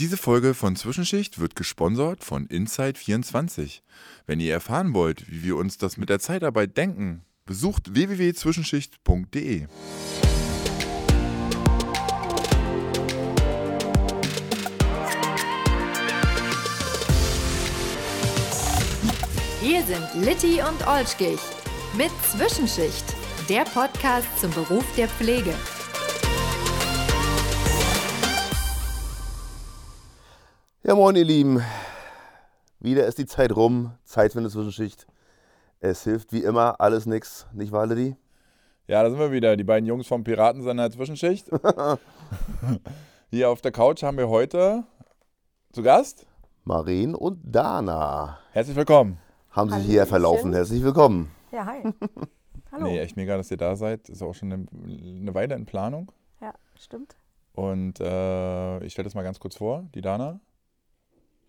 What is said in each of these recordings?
Diese Folge von Zwischenschicht wird gesponsert von Inside24. Wenn ihr erfahren wollt, wie wir uns das mit der Zeitarbeit denken, besucht www.zwischenschicht.de. Wir sind Litti und Olschkich mit Zwischenschicht, der Podcast zum Beruf der Pflege. Ja, moin, ihr Lieben. Wieder ist die Zeit rum. Zeit für eine Zwischenschicht. Es hilft wie immer alles nix, nicht wahr, Liddy? Ja, da sind wir wieder. Die beiden Jungs vom Piratensender Zwischenschicht. Hier auf der Couch haben wir heute zu Gast Maren und Dana. Herzlich willkommen. Haben sich hier verlaufen. Herzlich willkommen. Ja, hi. Hallo. Nee, echt mega, dass ihr da seid. Ist auch schon eine, eine Weile in Planung. Ja, stimmt. Und äh, ich stelle das mal ganz kurz vor. Die Dana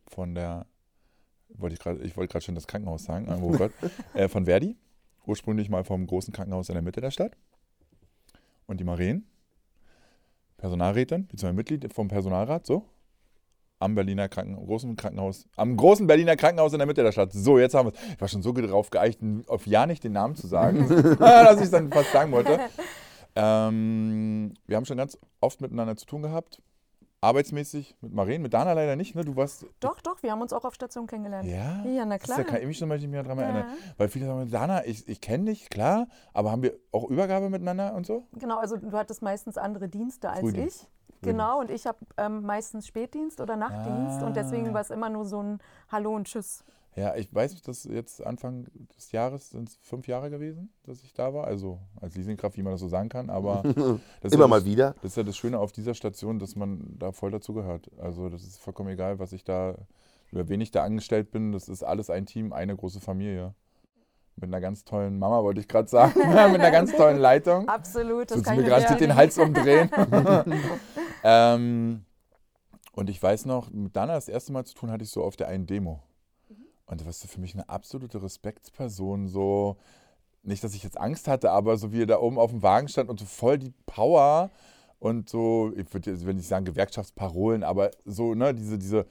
von der, wollte ich gerade, ich wollte gerade schon das Krankenhaus sagen, oh Gott, äh, von Verdi. Ursprünglich mal vom großen Krankenhaus in der Mitte der Stadt. Und die Maren, Personalrätin, beziehungsweise Mitglied vom Personalrat, so. Am Berliner Kranken großen Krankenhaus, am großen Berliner Krankenhaus in der Mitte der Stadt. So, jetzt haben wir es. Ich war schon so darauf geeicht, auf ja nicht den Namen zu sagen, dass ich es dann fast sagen wollte. Ähm, wir haben schon ganz oft miteinander zu tun gehabt. Arbeitsmäßig mit Maren, mit Dana leider nicht, ne? Du warst. Doch, doch, wir haben uns auch auf Station kennengelernt. Ja? Ja, na klar. Das kann ich mich zum Beispiel mehr daran Ja. erinnern. Weil viele sagen, Dana, ich, ich kenne dich, klar, aber haben wir auch Übergabe miteinander und so? Genau, also du hattest meistens andere Dienste als Frühdienst. ich. Genau, und ich habe ähm, meistens Spätdienst oder Nachtdienst und Ah. deswegen war es immer nur so ein Hallo und Tschüss. Ja, ich weiß, dass jetzt Anfang des Jahres sind es fünf Jahre gewesen, dass ich da war. Also als Leasingkraft, wie man das so sagen kann. Aber das ist Immer ja mal das, wieder. Das ist ja das Schöne auf dieser Station, dass man da voll dazugehört. Also das ist vollkommen egal, was ich da, über wen ich da angestellt bin. Das ist alles ein Team, eine große Familie. Mit einer ganz tollen Mama, wollte ich gerade sagen. mit einer ganz tollen Leitung. Absolut, das Tut kann mir ich gerade den Hals umdrehen. ähm, und ich weiß noch, mit Dana das erste Mal zu tun hatte ich so auf der einen Demo. Und das war für mich eine absolute Respektsperson. So, nicht, dass ich jetzt Angst hatte, aber so wie er da oben auf dem Wagen stand und so voll die Power und so, ich würde jetzt nicht sagen Gewerkschaftsparolen, aber so, ne, diese, diese,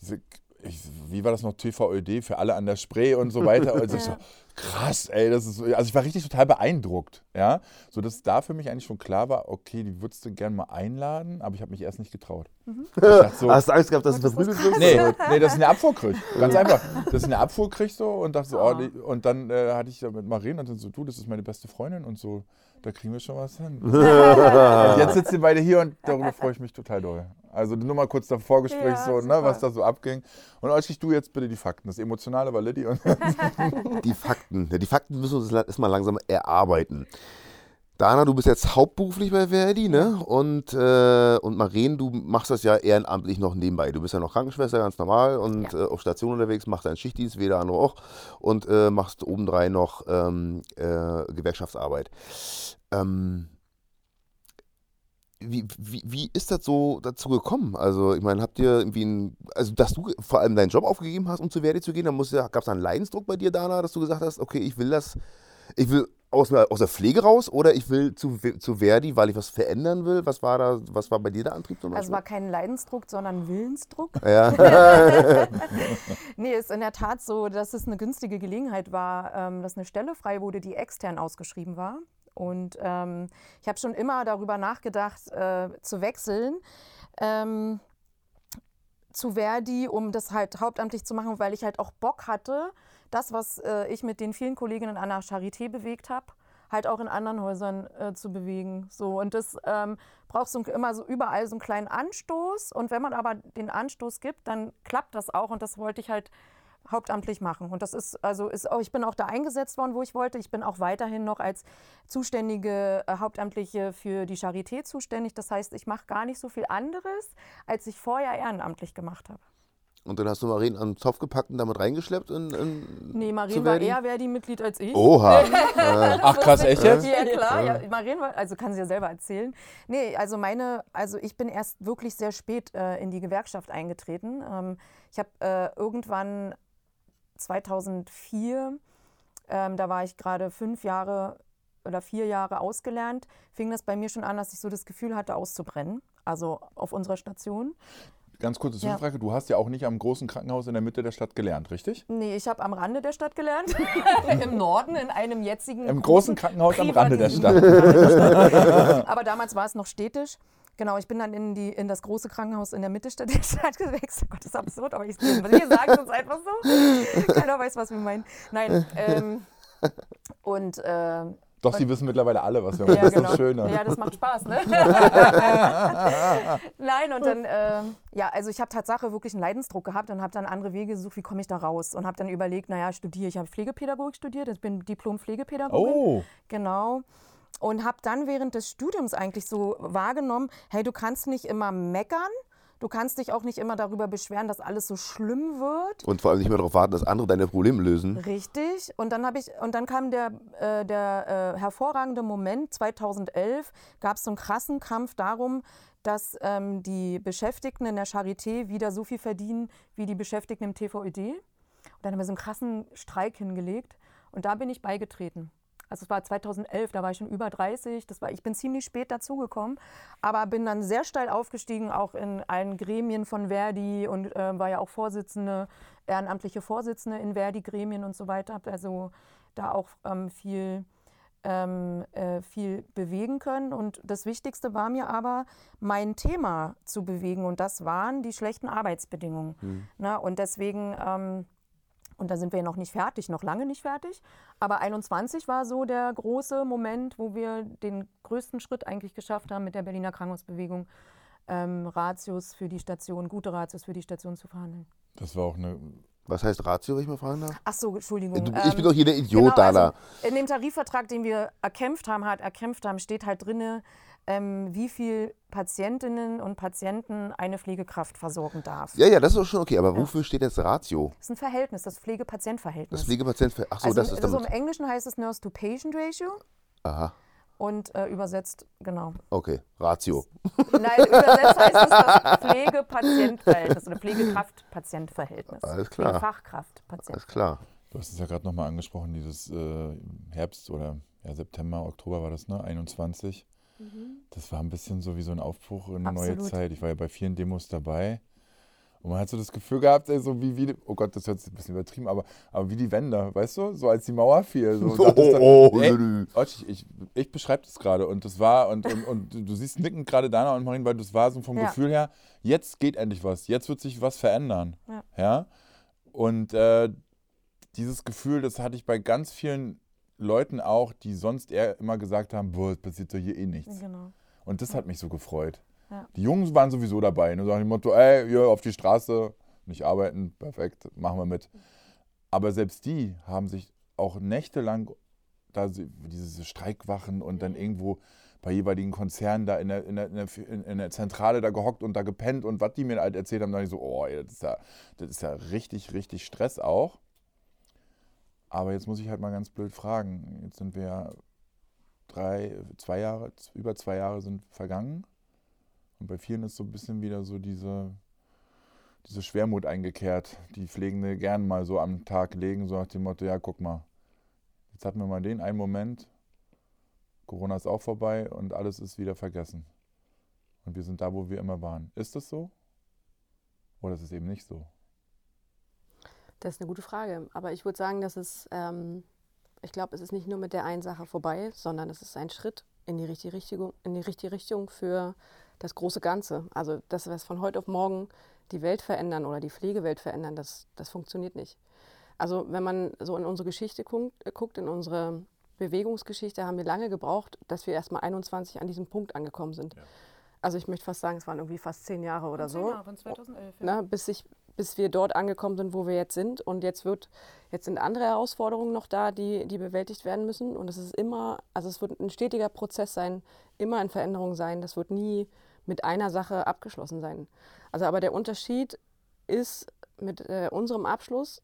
diese, ich, wie war das noch, TVÖD für alle an der Spree und so weiter. Und ich so, krass, ey, das ist, so- also ich war richtig total beeindruckt, ja, so dass da für mich eigentlich schon klar war, okay, die würdest du gerne mal einladen, aber ich habe mich erst nicht getraut. Dachte so, Hast du Angst gehabt, dass du verprügelt wirst? Nee, nee, dass ich eine Abfuhr kriege. Ganz einfach. Dass ich eine Abfuhr kriege so und dachte so, oh, Ah. und dann äh, hatte ich ja mit Maren und dann so, du, das ist meine beste Freundin und so, da kriegen wir schon was hin. und jetzt sitzen wir beide hier und darüber freue ich mich total doll. Also nur mal kurz das Vorgespräch Ja, so, ne, was da so abging. Und euch du jetzt bitte die Fakten. Das Emotionale war Liddy und Die Fakten. Ja, die Fakten müssen wir uns erstmal langsam erarbeiten. Dana, du bist jetzt hauptberuflich bei Verdi, ne? Und, äh, und Maren, du machst das ja ehrenamtlich noch nebenbei. Du bist ja noch Krankenschwester, ganz normal, und äh, auf Station unterwegs, machst deinen Schichtdienst, wie der andere auch, und äh, machst obendrein noch ähm, äh, Gewerkschaftsarbeit. Ähm, wie, wie, wie ist das so dazu gekommen? Also, ich meine, habt ihr irgendwie ein, also, dass du vor allem deinen Job aufgegeben hast, um zu Verdi zu gehen, dann ja, gab es da einen Leidensdruck bei dir, Dana, dass du gesagt hast, okay, ich will das, ich will aus, aus der Pflege raus oder ich will zu, zu Verdi, weil ich was verändern will? Was war da, was war bei dir der Antrieb zum Also es Beispiel? war kein Leidensdruck, sondern Willensdruck. ja. Nee, ist in der Tat so, dass es eine günstige Gelegenheit war, ähm, dass eine Stelle frei wurde, die extern ausgeschrieben war. Und ähm, ich habe schon immer darüber nachgedacht, äh, zu wechseln. Ähm, zu Verdi, um das halt hauptamtlich zu machen, weil ich halt auch Bock hatte, das, was äh, ich mit den vielen Kolleginnen an der Charité bewegt habe, halt auch in anderen Häusern äh, zu bewegen. So, und das ähm, braucht so immer so überall so einen kleinen Anstoß. Und wenn man aber den Anstoß gibt, dann klappt das auch. Und das wollte ich halt hauptamtlich machen. Und das ist, also ist auch, ich bin auch da eingesetzt worden, wo ich wollte. Ich bin auch weiterhin noch als zuständige äh, Hauptamtliche für die Charité zuständig. Das heißt, ich mache gar nicht so viel anderes, als ich vorher ehrenamtlich gemacht habe. Und dann hast du Maren an den Zopf gepackt und damit reingeschleppt in, in Nee, Marien war eher Verdi-Mitglied als ich. Oha. Ach krass, echt jetzt? Ja, klar. Ja, Marien war, also kann sie ja selber erzählen. Nee, also meine, also ich bin erst wirklich sehr spät äh, in die Gewerkschaft eingetreten. Ähm, ich habe äh, irgendwann 2004, ähm, da war ich gerade fünf Jahre oder vier Jahre ausgelernt, fing das bei mir schon an, dass ich so das Gefühl hatte, auszubrennen. Also auf unserer Station. Ganz kurze Ja. Zwischenfrage. Du hast ja auch nicht am großen Krankenhaus in der Mitte der Stadt gelernt, richtig? Nee, ich habe am Rande der Stadt gelernt. Im Norden, in einem jetzigen. Im großen Krankenhaus am Rande der Stadt. Aber damals war es noch städtisch. Genau, ich bin dann in, die, in das große Krankenhaus in der Mitte der Stadt gewechselt. Gott, das ist absurd, aber ich, wir sagen es einfach so. Keiner weiß, was wir meinen. Nein, ähm, und äh, Doch, sie wissen mittlerweile alle, was wir machen. ja, das ist genau. das Schöne. Ja, das macht Spaß, ne? Nein, und dann, ähm, ja, also ich habe Tatsache wirklich einen Leidensdruck gehabt und habe dann andere Wege gesucht, wie komme ich da raus? Und habe dann überlegt, naja, studiere, ich habe Pflegepädagogik studiert, ich bin Diplom-Pflegepädagogin. Oh, Genau. Und habe dann während des Studiums eigentlich so wahrgenommen, hey, du kannst nicht immer meckern, du kannst dich auch nicht immer darüber beschweren, dass alles so schlimm wird. Und vor allem nicht mehr darauf warten, dass andere deine Probleme lösen. Richtig. Und dann, ich, und dann kam der, äh, der äh, hervorragende Moment, 2011 gab es so einen krassen Kampf darum, dass ähm, die Beschäftigten in der Charité wieder so viel verdienen wie die Beschäftigten im TVÖD. Und dann haben wir so einen krassen Streik hingelegt. Und da bin ich beigetreten. Also es war 2011, da war ich schon über 30. Das war, ich bin ziemlich spät dazugekommen, aber bin dann sehr steil aufgestiegen, auch in allen Gremien von Verdi und äh, war ja auch Vorsitzende, ehrenamtliche Vorsitzende in Verdi-Gremien und so weiter. Habe also da auch ähm, viel, ähm, äh, viel bewegen können. Und das Wichtigste war mir aber, mein Thema zu bewegen. Und das waren die schlechten Arbeitsbedingungen. Na, und deswegen... Ähm, und da sind wir noch nicht fertig, noch lange nicht fertig. Aber 21 war so der große Moment, wo wir den größten Schritt eigentlich geschafft haben mit der Berliner Krankenhausbewegung, ähm, Ratios für die Station, gute Ratios für die Station zu verhandeln. das war auch eine. Was heißt Ratio, wenn ich mal fragen darf? Ach so, Entschuldigung. Du, ich bin doch hier der Idiot, genau, Dana. also in dem Tarifvertrag, den wir erkämpft haben, hat erkämpft haben, steht halt drin, ähm, wie viel Patientinnen und Patienten eine Pflegekraft versorgen darf. Ja, ja, das ist doch schon okay. Aber wofür steht jetzt Ratio? Das ist ein Verhältnis, das Pflege-Patient-Verhältnis. Das Pflegepatient. Ach so, also, das ist also im damit. Englischen heißt es Nurse-to-Patient-Ratio Aha, und äh, übersetzt, genau. okay. Ratio. Nein, übersetzt heißt es das Pflege-Patient-Verhältnis oder Pflegekraft-Patient-Verhältnis. Alles klar. Fachkraft-Patient. Alles klar. Du hast es ja gerade nochmal angesprochen, dieses äh, Herbst oder ja, September, Oktober war das, ne? 21. Das war ein bisschen so wie so ein Aufbruch in eine neue Absolut. Zeit. Ich war ja bei vielen Demos dabei. Und man hat so das Gefühl gehabt, ey, so wie, wie, oh Gott, das hört sich ein bisschen übertrieben, aber, aber wie die Wände, weißt du? So als die Mauer fiel. So, Oh, dachtest du, oh, ey, ich, ich, ich beschreibe das gerade und das war, und, und, und du siehst nickend gerade Dana und Marin, weil das war so vom Ja. Gefühl her, jetzt geht endlich was, jetzt wird sich was verändern. Ja. ja? Und äh, dieses Gefühl, das hatte ich bei ganz vielen Leuten auch, die sonst eher immer gesagt haben, boah, es passiert doch hier eh nichts. Genau. Und das hat mich so gefreut. Ja. Die Jungs waren sowieso dabei. Ne? So nach dem Motto, ey, hier auf die Straße, nicht arbeiten, perfekt, machen wir mit. Aber selbst die haben sich auch nächtelang da diese Streikwachen und dann irgendwo bei jeweiligen Konzernen da in der, in der, in der, Zentrale da gehockt und da gepennt und was die mir halt erzählt haben, da dachte ich so, oh, das ist ja, das ist ja richtig, richtig Stress auch. Aber jetzt muss ich halt mal ganz blöd fragen. Jetzt sind wir drei, zwei Jahre, über zwei Jahre sind vergangen. Und bei vielen ist so ein bisschen wieder so diese, diese Schwermut eingekehrt, die Pflegende gern mal so am Tag legen, so nach dem Motto, ja, guck mal, jetzt hatten wir mal den einen Moment, Corona ist auch vorbei und alles ist wieder vergessen. Und wir sind da, wo wir immer waren. Ist das so? Oder ist es eben nicht so? Das ist eine gute Frage. Aber ich würde sagen, dass es, ähm, ich glaube, es ist nicht nur mit der einen Sache vorbei, sondern es ist ein Schritt in die richtige Richtung, in die richtige Richtung für das große Ganze. Also das, was von heute auf morgen die Welt verändern oder die Pflegewelt verändern, das, das funktioniert nicht. Also wenn man so in unsere Geschichte guckt, äh, guckt, in unsere Bewegungsgeschichte, haben wir lange gebraucht, dass wir erst mal 21 an diesem Punkt angekommen sind. Also ich möchte fast sagen, es waren irgendwie fast zehn Jahre oder so Von 2011. ne, bis, ich, bis wir dort angekommen sind, wo wir jetzt sind. Und jetzt wird, jetzt sind andere Herausforderungen noch da, die, die bewältigt werden müssen. Und es ist immer, also es wird ein stetiger Prozess sein, immer in Veränderung sein. Das wird nie mit einer Sache abgeschlossen sein. Also aber der Unterschied ist, mit äh, unserem Abschluss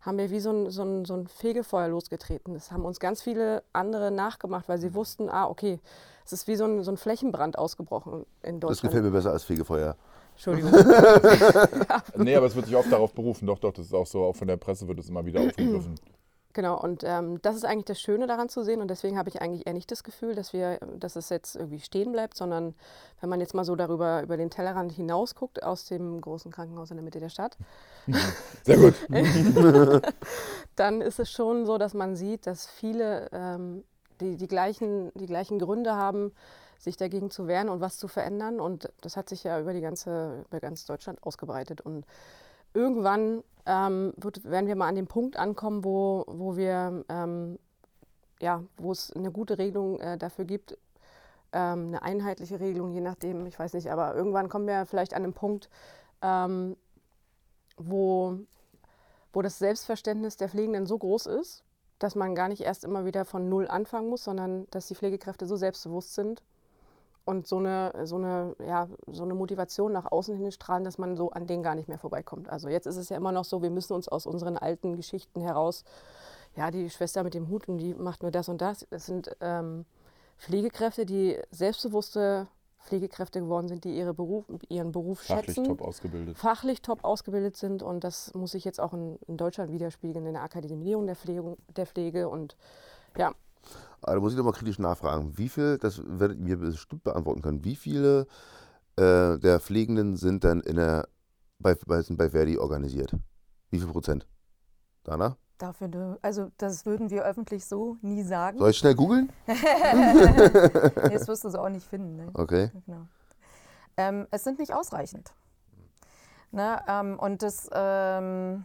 haben wir wie so ein, so, ein, so ein Fegefeuer losgetreten. Das haben uns ganz viele andere nachgemacht, weil sie wussten, ah, okay, es ist wie so ein, so ein Flächenbrand ausgebrochen in Deutschland. Das gefällt mir besser als Fegefeuer. Entschuldigung. Nee, aber es wird sich oft darauf berufen. Doch, doch, das ist auch so. Auch von der Presse wird es immer wieder aufgegriffen. Genau, und ähm, das ist eigentlich das Schöne daran zu sehen. Und deswegen habe ich eigentlich eher nicht das Gefühl, dass wir, dass es jetzt irgendwie stehen bleibt, sondern wenn man jetzt mal so darüber über den Tellerrand hinaus guckt aus dem großen Krankenhaus in der Mitte der Stadt, Sehr gut. dann ist es schon so, dass man sieht, dass viele ähm, die, die, gleichen, die gleichen Gründe haben, sich dagegen zu wehren und was zu verändern. Und das hat sich ja über die ganze, über ganz Deutschland ausgebreitet. Und irgendwann ähm, wird, werden wir mal an dem Punkt ankommen, wo, wo wir ähm, ja, wo es eine gute Regelung äh, dafür gibt, ähm, eine einheitliche Regelung, je nachdem, ich weiß nicht, aber irgendwann kommen wir vielleicht an einen Punkt, ähm, wo, wo das Selbstverständnis der Pflegenden so groß ist, dass man gar nicht erst immer wieder von Null anfangen muss, sondern dass die Pflegekräfte so selbstbewusst sind und so eine, so eine, ja, so eine Motivation nach außen hin strahlen, dass man so an denen gar nicht mehr vorbeikommt. Also jetzt ist es ja immer noch so, wir müssen uns aus unseren alten Geschichten heraus, ja, die Schwester mit dem Hut und die macht nur das und das. Es sind ähm, Pflegekräfte, die selbstbewusste Pflegekräfte geworden sind, die ihre Beruf, ihren Beruf Fachlich schätzen, top ausgebildet. fachlich top ausgebildet sind und das muss sich jetzt auch in, in Deutschland widerspiegeln, in der Akademisierung der Pflege, der Pflege und ja, Aber da muss ich doch mal kritisch nachfragen. Wie viel, das werdet ihr mir bestimmt beantworten können, wie viele äh, der Pflegenden sind dann in der, bei, bei, sind bei Verdi organisiert? Wie viel Prozent? Dana? Dafür, dür- also das würden wir öffentlich so nie sagen. Soll ich schnell googeln? Das wirst du so auch nicht finden. Ne? Okay. Genau. Ähm, es sind nicht ausreichend. Ne? Ähm, und das, ähm,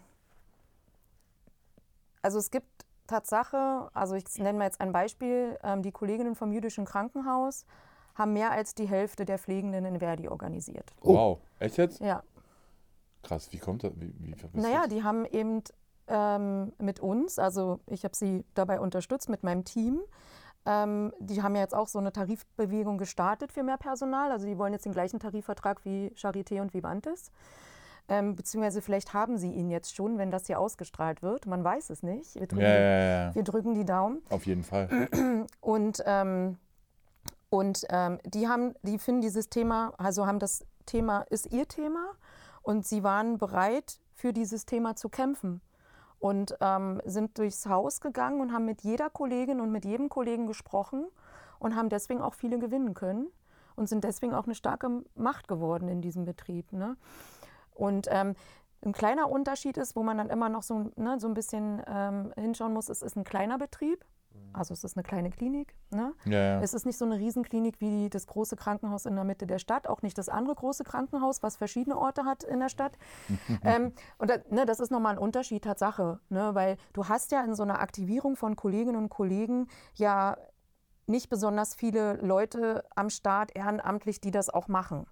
also es gibt Tatsache, also ich nenne mal jetzt ein Beispiel, ähm, die Kolleginnen vom jüdischen Krankenhaus haben mehr als die Hälfte der Pflegenden in Verdi organisiert. Oh. Wow. Echt jetzt? Ja. Krass, wie kommt das? Wie, wie Naja, das? die haben eben ähm, mit uns, also ich habe sie dabei unterstützt mit meinem Team. Ähm, die haben ja jetzt auch so eine Tarifbewegung gestartet für mehr Personal. Also die wollen jetzt den gleichen Tarifvertrag wie Charité und Vivantes. Ähm, beziehungsweise vielleicht haben sie ihn jetzt schon, wenn das hier ausgestrahlt wird. Man weiß es nicht. Wir drücken, Ja, ja, ja, wir drücken die Daumen. auf jeden Fall. Und, ähm, und ähm, die haben, die finden dieses Thema, also haben das Thema, ist ihr Thema und sie waren bereit, für dieses Thema zu kämpfen. Und ähm, sind durchs Haus gegangen und haben mit jeder Kollegin und mit jedem Kollegen gesprochen und haben deswegen auch viele gewinnen können und sind deswegen auch eine starke Macht geworden in diesem Betrieb. Ne? Und ähm, ein kleiner Unterschied ist, wo man dann immer noch so, ne, so ein bisschen ähm, hinschauen muss, es ist ein kleiner Betrieb, also es ist eine kleine Klinik. Ne? Ja, ja. Es ist nicht so eine Riesenklinik wie das große Krankenhaus in der Mitte der Stadt, auch nicht das andere große Krankenhaus, was verschiedene Orte hat in der Stadt. ähm, und da, ne, das ist nochmal ein Unterschied, Tatsache, ne? weil du hast ja in so einer Aktivierung von Kolleginnen und Kollegen ja nicht besonders viele Leute am Start ehrenamtlich, die das auch machen.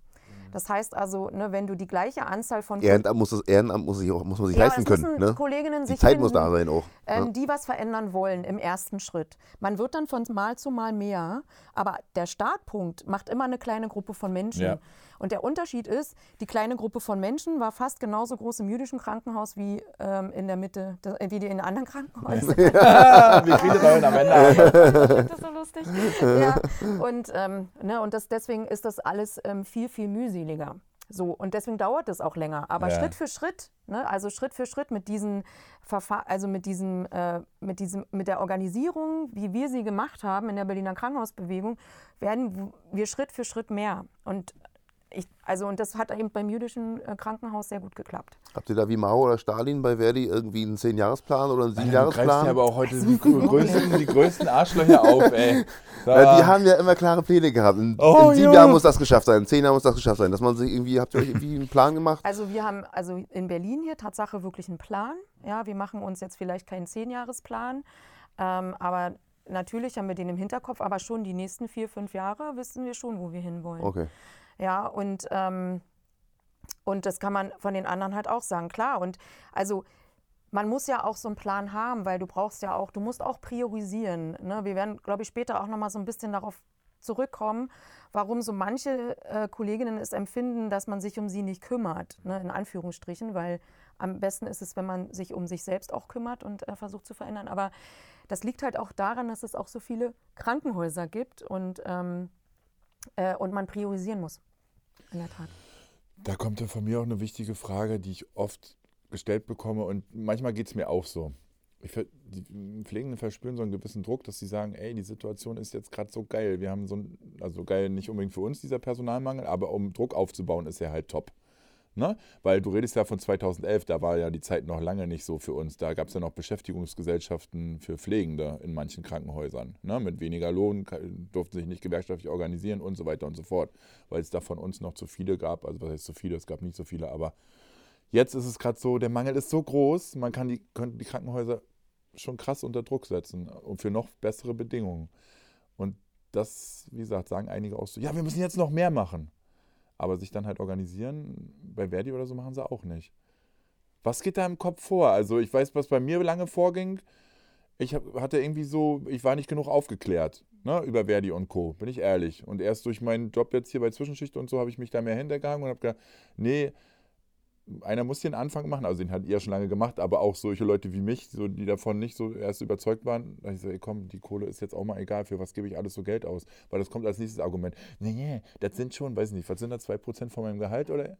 Das heißt also, ne, wenn du die gleiche Anzahl von Ehrenamt muss, das, Ehrenamt muss, sich auch, muss man sich Ja, leisten können. Ne? Kolleginnen Die sich Zeit muss finden, da sein auch. ähm, ne? die was verändern wollen im ersten Schritt. Man wird dann von Mal zu Mal mehr, aber der Startpunkt macht immer eine kleine Gruppe von Menschen. Ja. Und der Unterschied ist, die kleine Gruppe von Menschen war fast genauso groß im jüdischen Krankenhaus wie ähm, in der Mitte, äh, wie die in anderen Krankenhäusern. Wir kriegen das am Ende. das so lustig. Ja, und, ähm, ne, und das, deswegen ist das alles ähm, viel, viel mühseliger. So, und deswegen dauert es auch länger. Aber Ja. Schritt für Schritt, ne, also Schritt für Schritt mit diesen Verfahren, also mit diesem, äh, mit diesem, mit der Organisierung, wie wir sie gemacht haben in der Berliner Krankenhausbewegung, werden wir Schritt für Schritt mehr. Und ich, also, und das hat eben beim jüdischen äh, Krankenhaus sehr gut geklappt. Habt ihr da wie Mao oder Stalin bei Verdi irgendwie einen 10-Jahresplan oder einen Du greifst ja 7-Jahresplan? aber auch heute die größten, die größten Arschlöcher auf, ey. Ja, die haben ja immer klare Pläne gehabt. In, Oh, in sieben ja. Jahren muss das geschafft sein, in zehn Jahren muss das geschafft sein. Dass man sich irgendwie, habt ihr euch irgendwie einen Plan gemacht? Also wir haben also in Berlin hier Tatsache wirklich einen Plan. Ja, wir machen uns jetzt vielleicht keinen Zehnjahresplan, ähm, aber natürlich haben wir den im Hinterkopf, aber schon die nächsten vier, fünf Jahre wissen wir schon, wo wir hinwollen. Okay. Ja, und, ähm, und das kann man von den anderen halt auch sagen, klar. Und also man muss ja auch so einen Plan haben, weil du brauchst ja auch, du musst auch priorisieren. Ne? Wir werden, glaube ich, später auch nochmal so ein bisschen darauf zurückkommen, warum so manche äh, Kolleginnen es empfinden, dass man sich um sie nicht kümmert, ne? in Anführungsstrichen, weil am besten ist es, wenn man sich um sich selbst auch kümmert und äh, versucht zu verändern. Aber das liegt halt auch daran, dass es auch so viele Krankenhäuser gibt und, ähm, äh, und man priorisieren muss. In der Tat. Da kommt ja von mir auch eine wichtige Frage, die ich oft gestellt bekomme und manchmal geht es mir auch so. ich, die Pflegenden verspüren so einen gewissen Druck, dass sie sagen, ey, die Situation ist jetzt gerade so geil. Wir haben so ein, also geil nicht unbedingt für uns, dieser Personalmangel, aber um Druck aufzubauen, ist er halt top. Ne? Weil du redest ja von 2011, da war ja die Zeit noch lange nicht so für uns. Da gab es ja noch Beschäftigungsgesellschaften für Pflegende in manchen Krankenhäusern. Ne? Mit weniger Lohn durften sich nicht gewerkschaftlich organisieren und so weiter und so fort, weil es da von uns noch zu viele gab. Also was heißt zu viele? Es gab nicht so viele, aber jetzt ist es gerade so, der Mangel ist so groß, man kann die, könnte die Krankenhäuser schon krass unter Druck setzen und für noch bessere Bedingungen. Und das, wie gesagt, sagen einige auch so, ja, wir müssen jetzt noch mehr machen. Aber sich dann halt organisieren, bei Verdi oder so machen sie auch nicht. Was geht da im Kopf vor? Also ich weiß, was bei mir lange vorging. Ich hatte irgendwie so, ich war nicht genug aufgeklärt ne, über Verdi und Co., bin ich ehrlich. Und erst durch meinen Job jetzt hier bei Zwischenschicht und so habe ich mich da mehr hintergegangen und habe gedacht, nee, einer muss den Anfang machen, also den hat ihr schon lange gemacht, aber auch solche Leute wie mich, so, die davon nicht so erst überzeugt waren, da ich so, ey, komm, die Kohle ist jetzt auch mal egal, für was gebe ich alles so Geld aus? Weil das kommt als nächstes Argument. Nee, nee, das sind schon, weiß nicht, was sind das, 2% von meinem Gehalt oder?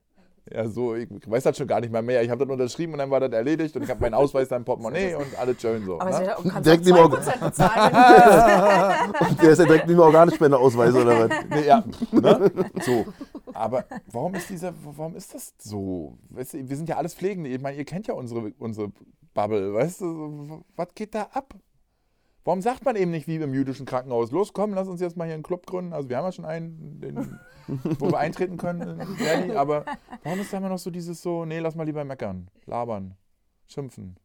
Ja, so, ich weiß das schon gar nicht mal mehr. Ich habe das unterschrieben und dann war das erledigt und ich habe meinen Ausweis dann im Portemonnaie und alles schön so. Aber ne? kannst Direkt auch neben 2% bezahlen. willst. Der ist ja direkt nicht mehr Organspendeausweis oder was? Nee, ja, ne? So. Aber warum ist dieser, warum ist das so? Weißt du, wir sind ja alles Pflegende. Ich meine, ihr kennt ja unsere, unsere Bubble, weißt du? Was geht da ab? Warum sagt man eben nicht wie im jüdischen Krankenhaus, los, komm, lass uns jetzt mal hier einen Club gründen. Also wir haben ja schon einen, den, wo wir eintreten können, Verdi, aber warum ist da immer noch so dieses so, nee, lass mal lieber meckern, labern, schimpfen?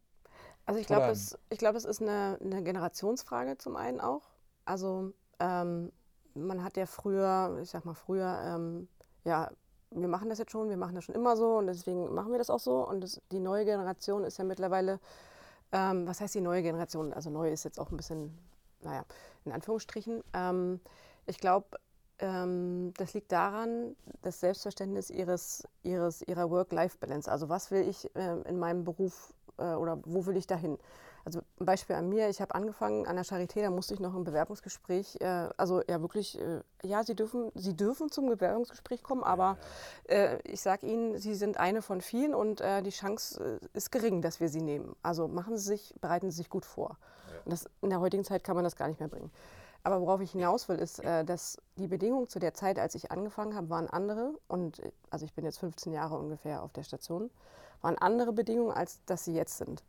Also ich glaube, es, ich glaub, es ist eine, eine Generationsfrage zum einen auch. Also ähm, man hat ja früher, ich sag mal früher, ähm, ja, wir machen das jetzt schon, wir machen das schon immer so und deswegen machen wir das auch so. Und das, die neue Generation ist ja mittlerweile, ähm, was heißt die neue Generation? Also neu ist jetzt auch ein bisschen, naja, in Anführungsstrichen. Ähm, ich glaube, ähm, das liegt daran, das Selbstverständnis ihres, ihres, ihrer Work-Life-Balance. Also was will ich ähm, in meinem Beruf äh, oder wo will ich dahin? Also ein Beispiel an mir, ich habe angefangen an der Charité, da musste ich noch ein Bewerbungsgespräch, äh, also ja wirklich, äh, ja, Sie dürfen, Sie dürfen zum Bewerbungsgespräch kommen, aber äh, ich sage Ihnen, Sie sind eine von vielen und äh, die Chance äh, ist gering, dass wir Sie nehmen. Also machen Sie sich, bereiten Sie sich gut vor. Und das, in der heutigen Zeit kann man das gar nicht mehr bringen. Aber worauf ich hinaus will, ist, äh, dass die Bedingungen zu der Zeit, als ich angefangen habe, waren andere. Und also ich bin jetzt 15 Jahre ungefähr auf der Station, waren andere Bedingungen, als dass sie jetzt sind.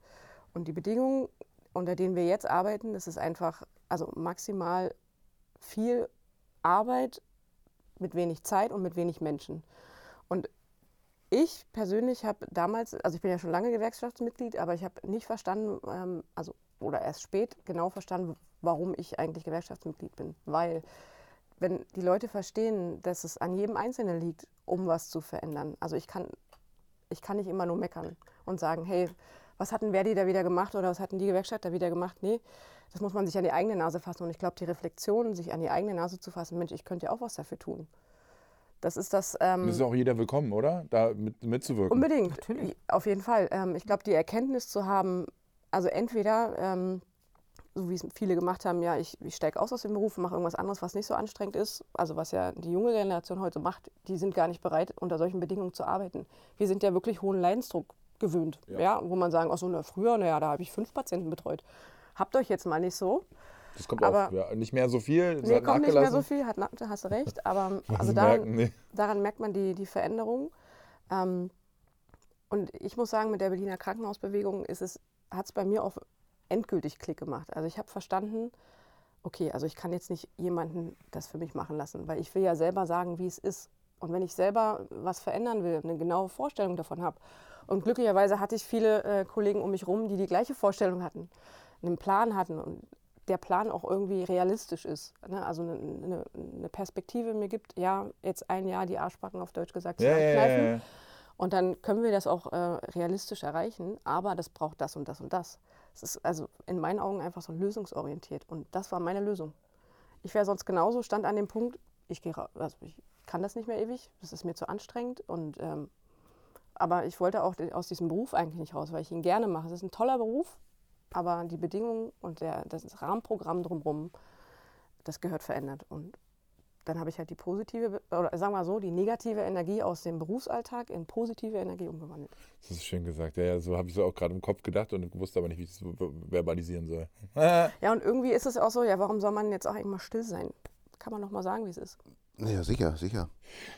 Und die Bedingungen, unter denen wir jetzt arbeiten, das ist einfach, also maximal viel Arbeit mit wenig Zeit und mit wenig Menschen. Und ich persönlich habe damals, also ich bin ja schon lange Gewerkschaftsmitglied, aber ich habe nicht verstanden, ähm, also oder erst spät genau verstanden, warum ich eigentlich Gewerkschaftsmitglied bin. Weil wenn die Leute verstehen, dass es an jedem Einzelnen liegt, um was zu verändern. Also ich kann, ich kann nicht immer nur meckern und sagen, hey, was hatten Verdi da wieder gemacht oder was hatten die Gewerkschaft da wieder gemacht? Nee, das muss man sich an die eigene Nase fassen. Und ich glaube, die Reflexion, sich an die eigene Nase zu fassen, Mensch, ich könnte ja auch was dafür tun. Das ist das. Ähm, Das ist auch jeder willkommen, oder? Da mit, mitzuwirken. Unbedingt, Natürlich. auf jeden Fall. Ähm, ich glaube, die Erkenntnis zu haben, also entweder, ähm, so wie es viele gemacht haben, ja, ich, ich steige aus aus dem Beruf, mache irgendwas anderes, was nicht so anstrengend ist. Also was ja die junge Generation heute macht, die sind gar nicht bereit, unter solchen Bedingungen zu arbeiten. Wir sind ja wirklich hohen Leidensdruck gewöhnt, ja. wo man sagen, ach so, na, früher, naja, da habe ich fünf Patienten betreut. Habt euch jetzt mal nicht so. Das kommt Aber- auch ja, nicht mehr so viel. Nee, kommt nicht mehr so viel, hat, hast du recht. Aber also daran, merken, nee. daran merkt man die, die Veränderung. Ähm, und ich muss sagen, mit der Berliner Krankenhausbewegung ist es, hat es bei mir auch endgültig Klick gemacht. Also ich habe verstanden, okay, also ich kann jetzt nicht jemanden das für mich machen lassen, weil ich will ja selber sagen, wie es ist. Und wenn ich selber was verändern will, eine genaue Vorstellung davon habe. Und glücklicherweise hatte ich viele äh, Kollegen um mich rum, die die gleiche Vorstellung hatten, einen Plan hatten und der Plan auch irgendwie realistisch ist. Ne? Also eine, eine, eine Perspektive mir gibt, ja, jetzt ein Jahr die Arschbacken auf Deutsch gesagt Ja, zusammenkneifen. ja, ja. Und dann können wir das auch äh, realistisch erreichen, aber das braucht das und das und das. Es ist also in meinen Augen einfach so lösungsorientiert. Und das war meine Lösung. Ich wäre sonst genauso, stand an dem Punkt, ich, gehe ra- also ich kann das nicht mehr ewig, das ist mir zu anstrengend. Und, ähm, aber ich wollte auch aus diesem Beruf eigentlich nicht raus, weil ich ihn gerne mache. Es ist ein toller Beruf, aber die Bedingungen und der, das Rahmenprogramm drumherum, das gehört verändert. Und dann habe ich halt die positive, oder sagen wir mal so, die negative Energie aus dem Berufsalltag in positive Energie umgewandelt. Das ist schön gesagt. Ja, ja so habe ich so auch gerade im Kopf gedacht und wusste aber nicht, wie ich das verbalisieren soll. ja, und irgendwie ist es auch so, ja, warum soll man jetzt auch eigentlich mal still sein? Kann man noch mal sagen, wie es ist. Ja, sicher, sicher.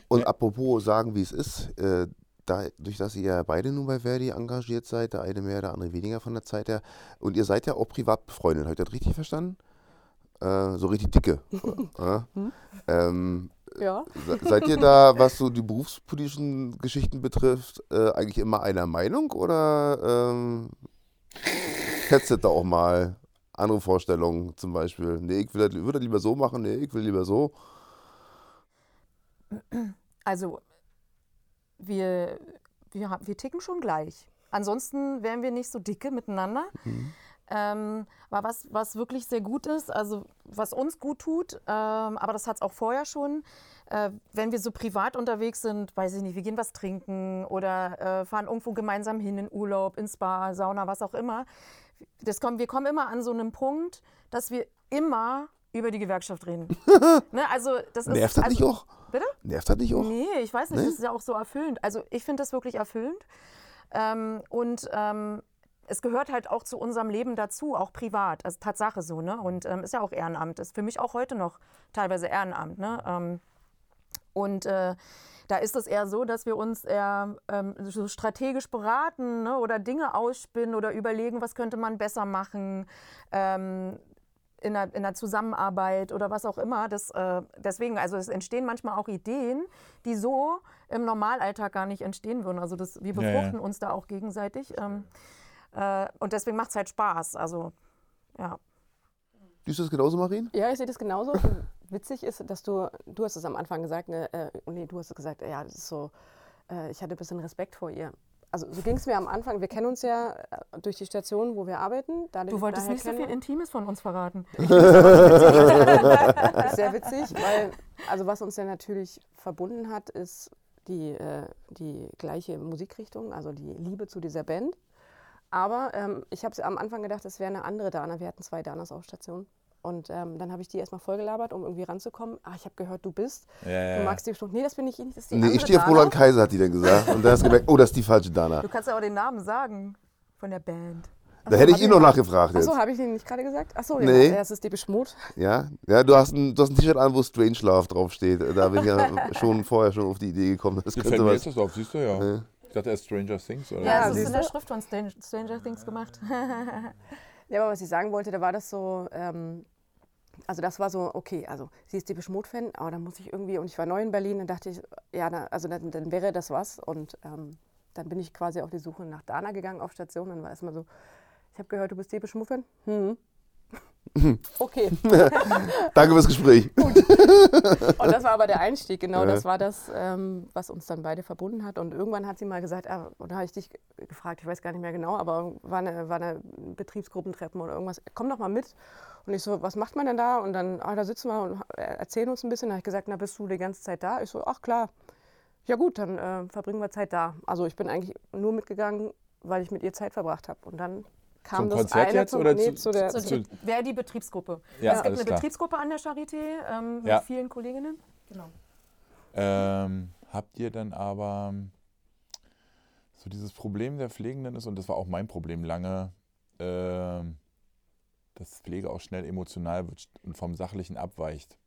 Und ja. apropos sagen, wie es ist, äh, dadurch, dass ihr ja beide nun bei Verdi engagiert seid, der eine mehr, der andere weniger von der Zeit her, und ihr seid ja auch privat befreundet, habe ich das richtig verstanden? Äh, so richtig dicke. äh? hm? ähm, ja. Seid ihr da, was so die berufspolitischen Geschichten betrifft, äh, eigentlich immer einer Meinung oder ähm, hättet da auch mal andere Vorstellungen zum Beispiel? Nee, ich würde lieber so machen, nee, ich will lieber so. Also, wir, wir, wir ticken schon gleich. Ansonsten wären wir nicht so dicke miteinander. Mhm. Ähm, aber was, was wirklich sehr gut ist, also was uns gut tut, ähm, aber das hat es auch vorher schon, äh, wenn wir so privat unterwegs sind, weiß ich nicht, wir gehen was trinken oder äh, fahren irgendwo gemeinsam hin in Urlaub, ins Spa, Sauna, was auch immer. Das kommt, wir kommen immer an so einem Punkt, dass wir immer über die Gewerkschaft reden. ne, also das ist, Nervt das also, nicht auch? Bitte? Nervt das nicht auch? Nee, ich weiß nicht, nee? das ist ja auch so erfüllend. Also ich finde das wirklich erfüllend. Ähm, und ähm, es gehört halt auch zu unserem Leben dazu, auch privat. Also Tatsache so, ne? Und ähm, ist ja auch Ehrenamt. Ist für mich auch heute noch teilweise Ehrenamt, ne? Ähm, und äh, da ist es eher so, dass wir uns eher ähm, so strategisch beraten ne? oder Dinge ausspinnen oder überlegen, was könnte man besser machen. Ähm, in der, in der, Zusammenarbeit oder was auch immer. Das, äh, deswegen, also es entstehen manchmal auch Ideen, die so im Normalalltag gar nicht entstehen würden. Also das, wir befruchten ja, ja. uns da auch gegenseitig. Ähm, äh, und deswegen macht es halt Spaß. Also, ja. Siehst du das genauso, Marien? Ja, ich sehe das genauso. Witzig ist, dass du, du hast es am Anfang gesagt, ne, äh, nee, du hast es gesagt, ja, das ist so, äh, ich hatte ein bisschen Respekt vor ihr. Also so ging es mir am Anfang. Wir kennen uns ja äh, durch die Station, wo wir arbeiten. du wolltest nicht so viel Intimes von uns verraten. sehr witzig, weil also was uns ja natürlich verbunden hat, ist die, äh, die gleiche Musikrichtung, also die Liebe zu dieser Band. Aber ähm, ich habe am Anfang gedacht, es wäre eine andere Dana. Wir hatten zwei Danas auf Station. Und ähm, dann habe ich die erstmal vollgelabert, um irgendwie ranzukommen. Ah, ich habe gehört, du bist. Ja. Du magst die bestimmt. Nee, das bin ich nicht. Das ist die nee, ich stehe auf Roland Kaiser, hat die dann gesagt. Und dann hast du gemerkt, oh, das ist die falsche Dana. Du kannst ja auch den Namen sagen von der Band. Da so, hätte ich ihn noch nachgefragt. Achso, habe ich ihn nicht gerade gesagt? Achso, ja, nee. das ist die Beschmut. Ja, ja du hast ein, ein T-Shirt an, wo Strange Love draufsteht. Da bin ich ja schon vorher schon auf die Idee gekommen. Das könnte was. Das auf, siehst du ja. ja dachte erst Stranger Things, oder? Ja, das ist in der Schrift von Stranger Things gemacht. ja, aber was ich sagen wollte, da war das so, ähm, also das war so, okay, also sie ist die Beschmut-Fan, aber dann muss ich irgendwie, und ich war neu in Berlin, dann dachte ich, ja, na, also dann, dann, wäre das was. Und ähm, dann bin ich quasi auf die Suche nach Dana gegangen auf Station. Dann war erstmal so, ich habe gehört, du bist die Beschmut-Fan? Hm. Okay. Danke fürs Gespräch. Gut. Und das war aber der Einstieg, genau. Das war das, ähm, was uns dann beide verbunden hat. Und irgendwann hat sie mal gesagt, äh, oder habe ich dich gefragt, ich weiß gar nicht mehr genau, aber war eine, war eine Betriebsgruppentreppen oder irgendwas, komm doch mal mit. Und ich so, was macht man denn da? Und dann, ah, da sitzen wir und erzählen uns ein bisschen. Da habe ich gesagt, na, bist du die ganze Zeit da? Ich so, ach klar. Ja gut, dann äh, verbringen wir Zeit da. Also ich bin eigentlich nur mitgegangen, weil ich mit ihr Zeit verbracht habe. Und dann kam zum Konzert jetzt zum, oder nee, zu, zu, der zu, zu Wäre die Betriebsgruppe. Ja, es gibt eine klar. Betriebsgruppe an der Charité ähm, mit ja. vielen Kolleginnen. Genau. Ähm, habt ihr dann aber so dieses Problem der Pflegenden ist, und das war auch mein Problem lange, äh, dass Pflege auch schnell emotional wird und vom Sachlichen abweicht.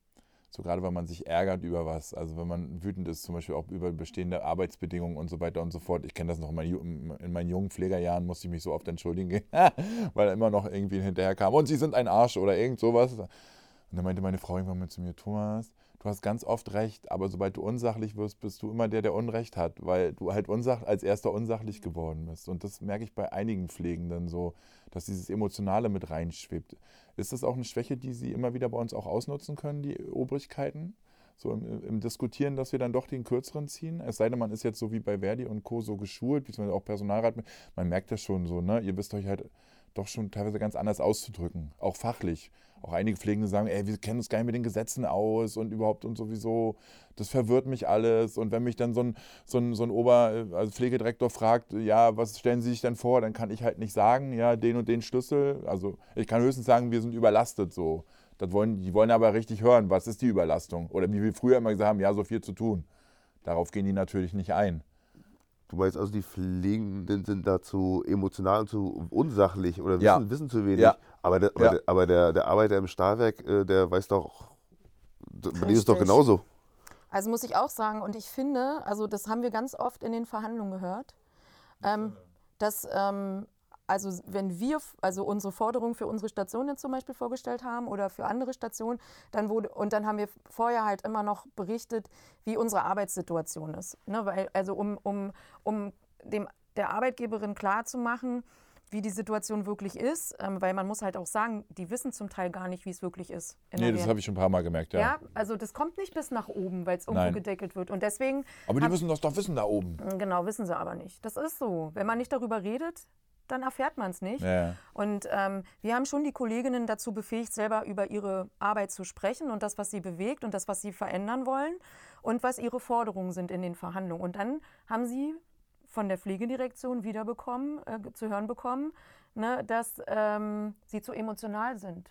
So gerade, wenn man sich ärgert über was, also wenn man wütend ist, zum Beispiel auch über bestehende Arbeitsbedingungen und so weiter und so fort. Ich kenne das noch in meinen, in meinen jungen Pflegerjahren, musste ich mich so oft entschuldigen, weil er immer noch irgendwie hinterher kam und sie sind ein Arsch oder irgend sowas. Und dann meinte meine Frau irgendwann mal zu mir, Thomas, du hast ganz oft recht, aber sobald du unsachlich wirst, bist du immer der, der Unrecht hat, weil du halt unsach als erster unsachlich geworden bist. Und das merke ich bei einigen Pflegenden so, dass dieses Emotionale mit reinschwebt. Ist das auch eine Schwäche, die Sie immer wieder bei uns auch ausnutzen können, die Obrigkeiten? So im, im Diskutieren, dass wir dann doch den kürzeren ziehen. Es sei denn, man ist jetzt so wie bei Verdi und Co. so geschult, beziehungsweise auch Personalrat. Man merkt das schon so, ne? Ihr wisst euch halt doch schon teilweise ganz anders auszudrücken, auch fachlich. Auch einige Pflegende sagen, ey, wir kennen uns gar nicht mit den Gesetzen aus und überhaupt und sowieso, das verwirrt mich alles. Und wenn mich dann so ein, so ein, so ein Ober-, also Pflegedirektor fragt, ja, was stellen Sie sich denn vor, dann kann ich halt nicht sagen, ja, den und den Schlüssel. Also ich kann höchstens sagen, wir sind überlastet so. Das wollen, die wollen aber richtig hören, was ist die Überlastung? Oder wie wir früher immer gesagt haben, ja, so viel zu tun. Darauf gehen die natürlich nicht ein. Du meinst also, die Pflegenden sind dazu emotional und zu unsachlich oder wissen, Ja. wissen zu wenig. Ja. Aber, der, aber, Ja. der, aber der, der Arbeiter im Stahlwerk, äh, der weiß doch, bei dem ist es doch genauso. Also muss ich auch sagen, und ich finde, also das haben wir ganz oft in den Verhandlungen gehört, ähm, dass, ähm, also wenn wir also unsere Forderungen für unsere Station jetzt zum Beispiel vorgestellt haben oder für andere Stationen, dann wurde, und dann haben wir vorher halt immer noch berichtet, wie unsere Arbeitssituation ist. Ne? Weil, also um, um, um dem, der Arbeitgeberin klarzumachen, wie die Situation wirklich ist, ähm, weil man muss halt auch sagen, die wissen zum Teil gar nicht, wie es wirklich ist. Nee, das habe ich schon ein paar Mal gemerkt, ja. Ja, also das kommt nicht bis nach oben, weil es irgendwo Nein. gedeckelt wird. Und deswegen, Aber die müssen das doch wissen da oben. genau, wissen sie aber nicht. Das ist so. Wenn man nicht darüber redet, dann erfährt man es nicht. Ja. Und ähm, wir haben schon die Kolleginnen dazu befähigt, selber über ihre Arbeit zu sprechen und das, was sie bewegt und das, was sie verändern wollen und was ihre Forderungen sind in den Verhandlungen. Und dann haben sie von der Pflegedirektion wiederbekommen, äh, zu hören bekommen, ne, dass ähm, sie zu emotional sind.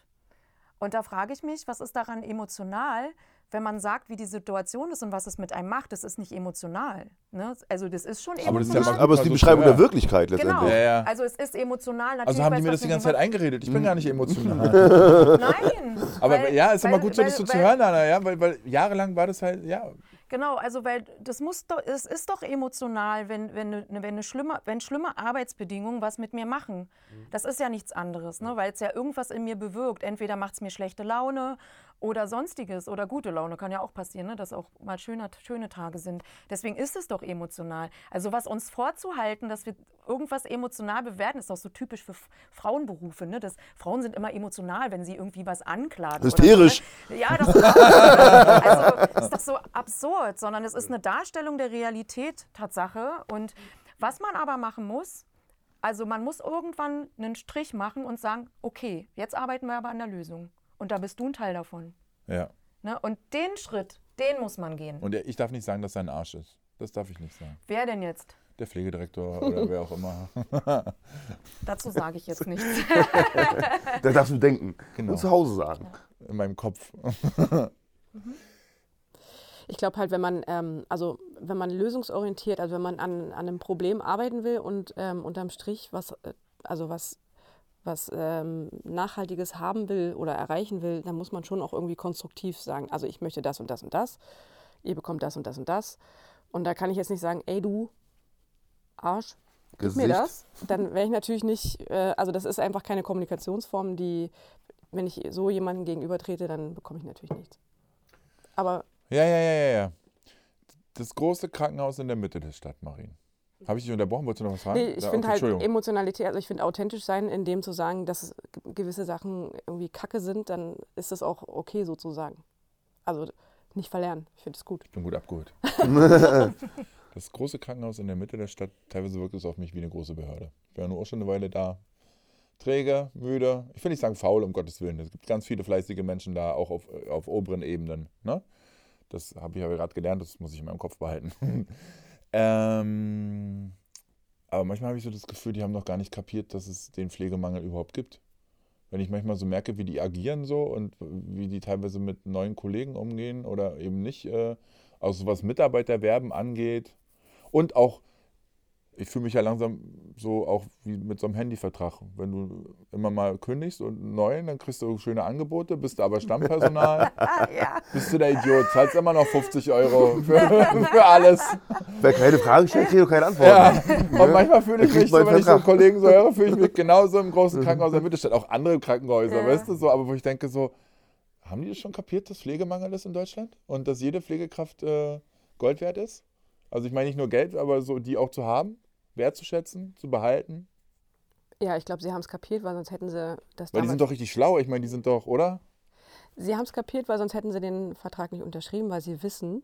Und da frage ich mich, was ist daran emotional, wenn man sagt, wie die Situation ist und was es mit einem macht? Das ist nicht emotional. Ne? Also das ist schon emotional. Aber das ist ja Aber es ist die so Beschreibung schwer. der Wirklichkeit Genau. letztendlich. Ja, ja. Also es ist emotional natürlich. Also haben die mir das die ganze Zeit eingeredet. Ich bin gar nicht emotional. jemandem- Nein. Aber weil- ja, ist immer weil- gut so, das weil- so zu weil- hören, Anna, ja, weil, weil jahrelang war das halt, ja. Genau, also weil das muss doch, es ist doch emotional, wenn, wenn, ne- wenn, eine schlimme, wenn schlimme Arbeitsbedingungen was mit mir machen. Das ist ja nichts anderes, ne? weil es ja irgendwas in mir bewirkt. Entweder macht es mir schlechte Laune oder sonstiges oder gute Laune. Kann ja auch passieren, ne? dass auch mal schöne, schöne Tage sind. Deswegen ist es doch emotional. Also was uns vorzuhalten, dass wir irgendwas emotional bewerten, ist doch so typisch für Frauenberufe. Ne? Das, Frauen sind immer emotional, wenn sie irgendwie was anklagen. oder so, Hysterisch. ne? Ja, das ist also, das ist doch so absurd, sondern es ist eine Darstellung der Realität, Tatsache. Und was man aber machen muss, also man muss irgendwann einen Strich machen und sagen, okay, jetzt arbeiten wir aber an der Lösung. Und da bist du ein Teil davon. ja. Ne? Und den Schritt, den muss man gehen. Und ich darf nicht sagen, dass er ein Arsch ist. Das darf ich nicht sagen. Wer denn jetzt? Der Pflegedirektor oder wer auch immer. Dazu sage ich jetzt nichts. Da darfst du denken Genau. und zu Hause sagen. In meinem Kopf. Ich glaube halt, wenn man, ähm, also wenn man lösungsorientiert, also wenn man an, an einem Problem arbeiten will und ähm, unterm Strich was, äh, also was, was ähm, Nachhaltiges haben will oder erreichen will, dann muss man schon auch irgendwie konstruktiv sagen, also ich möchte das und das und das, ihr bekommt das und das und das. Und da kann ich jetzt nicht sagen, ey du Arsch, gib mir das. Dann wäre ich natürlich nicht, äh, also das ist einfach keine Kommunikationsform, die, wenn ich so jemandem gegenüber trete, dann bekomme ich natürlich nichts. Aber Ja, ja, ja, ja, ja. Das große Krankenhaus in der Mitte der Stadt, Marien. Habe ich dich unterbrochen? Wolltest du noch was fragen? Nee, ich Ja, finde okay, halt. Emotionalität, also ich finde authentisch sein, in dem zu sagen, dass gewisse Sachen irgendwie kacke sind, dann ist das auch okay sozusagen. Also nicht verlernen, ich finde es gut. Ich bin gut abgeholt. das große Krankenhaus in der Mitte der Stadt, teilweise wirkt es auf mich wie eine große Behörde. Ich war nur auch schon eine Weile da. Träge, müde. Ich will nicht sagen faul, um Gottes Willen. Es gibt ganz viele fleißige Menschen da, auch auf, auf oberen Ebenen. Ne? Das habe ich aber gerade gelernt, das muss ich in meinem Kopf behalten. Ähm, aber manchmal habe ich so das Gefühl, die haben noch gar nicht kapiert, dass es den Pflegemangel überhaupt gibt. Wenn ich manchmal so merke, wie die agieren so und wie die teilweise mit neuen Kollegen umgehen oder eben nicht, äh, also was Mitarbeiterwerben angeht und auch, ich fühle mich ja langsam so auch wie mit so einem Handyvertrag. Wenn du immer mal kündigst und einen neuen, dann kriegst du schöne Angebote, bist du aber Stammpersonal, ja. bist du der Idiot, zahlst immer noch 50 Euro für, für alles. Wer keine Fragen stellt, kriegt keine Ja, Antworten. und manchmal fühle ich mich so, wenn ich so. Kollegen so höre, fühle ich mich genauso im großen Krankenhaus in der Mittelstadt. Auch andere Krankenhäuser, Ja. weißt du, so, aber wo ich denke so, haben die das schon kapiert, dass Pflegemangel ist in Deutschland? Und dass jede Pflegekraft äh, Gold wert ist? Also ich meine nicht nur Geld, aber so die auch zu haben, wertzuschätzen, zu behalten. Ja, ich glaube, sie haben es kapiert, weil sonst hätten sie das Weil die sind doch richtig schlau, ich meine, die sind doch, oder? Sie haben es kapiert, weil sonst hätten sie den Vertrag nicht unterschrieben, weil sie wissen,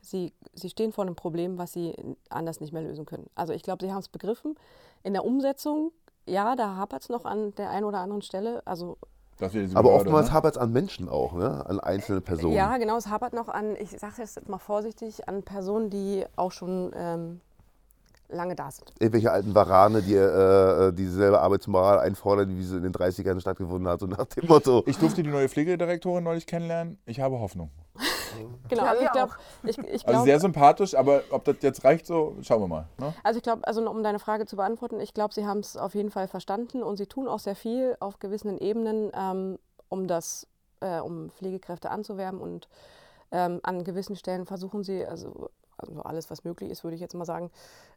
sie, sie stehen vor einem Problem, was sie anders nicht mehr lösen können. Also ich glaube, sie haben es begriffen. In der Umsetzung, ja, da hapert es noch an der einen oder anderen Stelle. Also Aber Behörde, oftmals ne? hapert es an Menschen auch, ne? an einzelne Personen. ja, genau, es hapert noch an, ich sage jetzt mal vorsichtig, an Personen, die auch schon ähm, lange da sind. Irgendwelche alten Varane, die äh, dieselbe Arbeitsmoral einfordern, wie sie in den 30ern stattgefunden hat, so nach dem Motto. Ich durfte die neue Pflegedirektorin neulich kennenlernen. Ich habe Hoffnung. Genau, Ja, also ich glaube, ich, ich Also glaub, sehr sympathisch, aber ob das jetzt reicht, so schauen wir mal. Ne? Also ich glaube, also um deine Frage zu beantworten, ich glaube, sie haben es auf jeden Fall verstanden und sie tun auch sehr viel auf gewissen Ebenen, ähm, um das, äh, um Pflegekräfte anzuwerben und ähm, an gewissen Stellen versuchen sie, also, also alles, was möglich ist, würde ich jetzt mal sagen,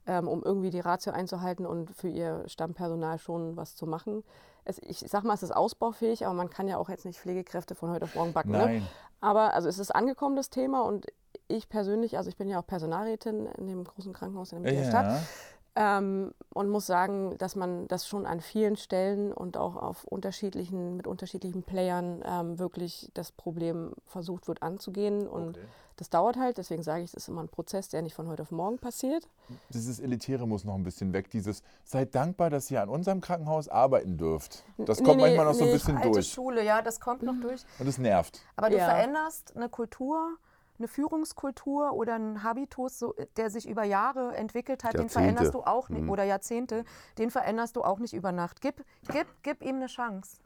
ähm, um irgendwie die Ratio einzuhalten und für ihr Stammpersonal schon was zu machen. Es, ich sag mal, es ist ausbaufähig, aber man kann ja auch jetzt nicht Pflegekräfte von heute auf morgen backen. Ne? Nein. Aber also es ist angekommen, das Thema. Und ich persönlich, also ich bin ja auch Personalrätin in dem großen Krankenhaus in der Mitte der Stadt. Ähm, und muss sagen, dass man das schon an vielen Stellen und auch auf unterschiedlichen, mit unterschiedlichen Playern ähm, wirklich das Problem versucht wird anzugehen. Und Okay. das dauert halt, deswegen sage ich, es ist immer ein Prozess, der nicht von heute auf morgen passiert. Dieses Elitäre muss noch ein bisschen weg. Dieses, seid dankbar, dass ihr an unserem Krankenhaus arbeiten dürft. Das Nee, kommt nee, manchmal noch so ein nee, bisschen Alte durch. Schule, ja, das kommt noch durch. Und es nervt. Aber du Ja. veränderst eine Kultur, eine Führungskultur oder einen Habitus, so, der sich über Jahre entwickelt hat, den Jahrzehnte. veränderst du auch nicht, Mhm. oder Jahrzehnte, den veränderst du auch nicht über Nacht. Gib, gib, gib ihm eine Chance.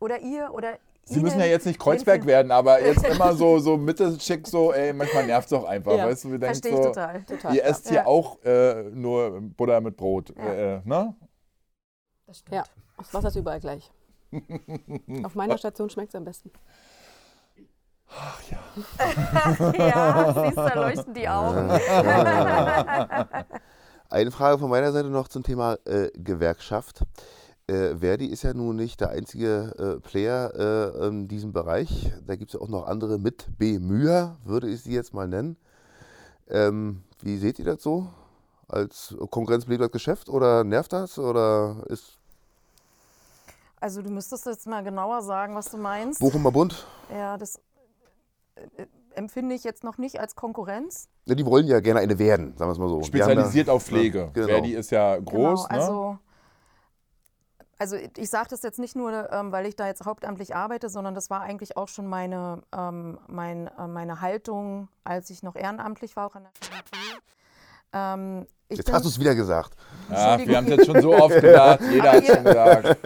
Oder ihr oder Sie müssen ja jetzt nicht den Kreuzberg werden, aber jetzt immer so, so Mitte-Schick, so, ey, manchmal nervt es auch einfach. Ja, weißt du, wir denken Verstehe ich so, total. Total. ihr esst hier Ja. auch äh, nur Butter mit Brot. Ja. Äh, ne? Das stimmt. Ja, das Wasser ist überall gleich. Auf meiner Station schmeckt es am besten. ja, siehst du, da leuchten die Augen. Eine Frage von meiner Seite noch zum Thema äh, Gewerkschaft. Äh, Verdi ist ja nun nicht der einzige äh, Player äh, in diesem Bereich. Da gibt es ja auch noch andere mit Bemüher, würde ich sie jetzt mal nennen. Ähm, wie seht ihr das so? Als Konkurrenz belebt das Geschäft oder nervt das? Oder ist Also du müsstest jetzt mal genauer sagen, was du meinst. Bochumer Bund? Ja, das empfinde ich jetzt noch nicht als Konkurrenz. Ja, die wollen ja gerne eine werden, sagen wir es mal so. Spezialisiert da- auf Pflege. Ja, genau. Verdi ist ja groß. genau, ne? also, also ich sage das jetzt nicht nur, ähm, weil ich da jetzt hauptamtlich arbeite, sondern das war eigentlich auch schon meine, ähm, mein, äh, meine Haltung, als ich noch ehrenamtlich war, Ähm, ich Jetzt bin- hast du es wieder gesagt. Entschuldigung. wir haben es jetzt schon so oft gesagt. Jeder hat schon gesagt.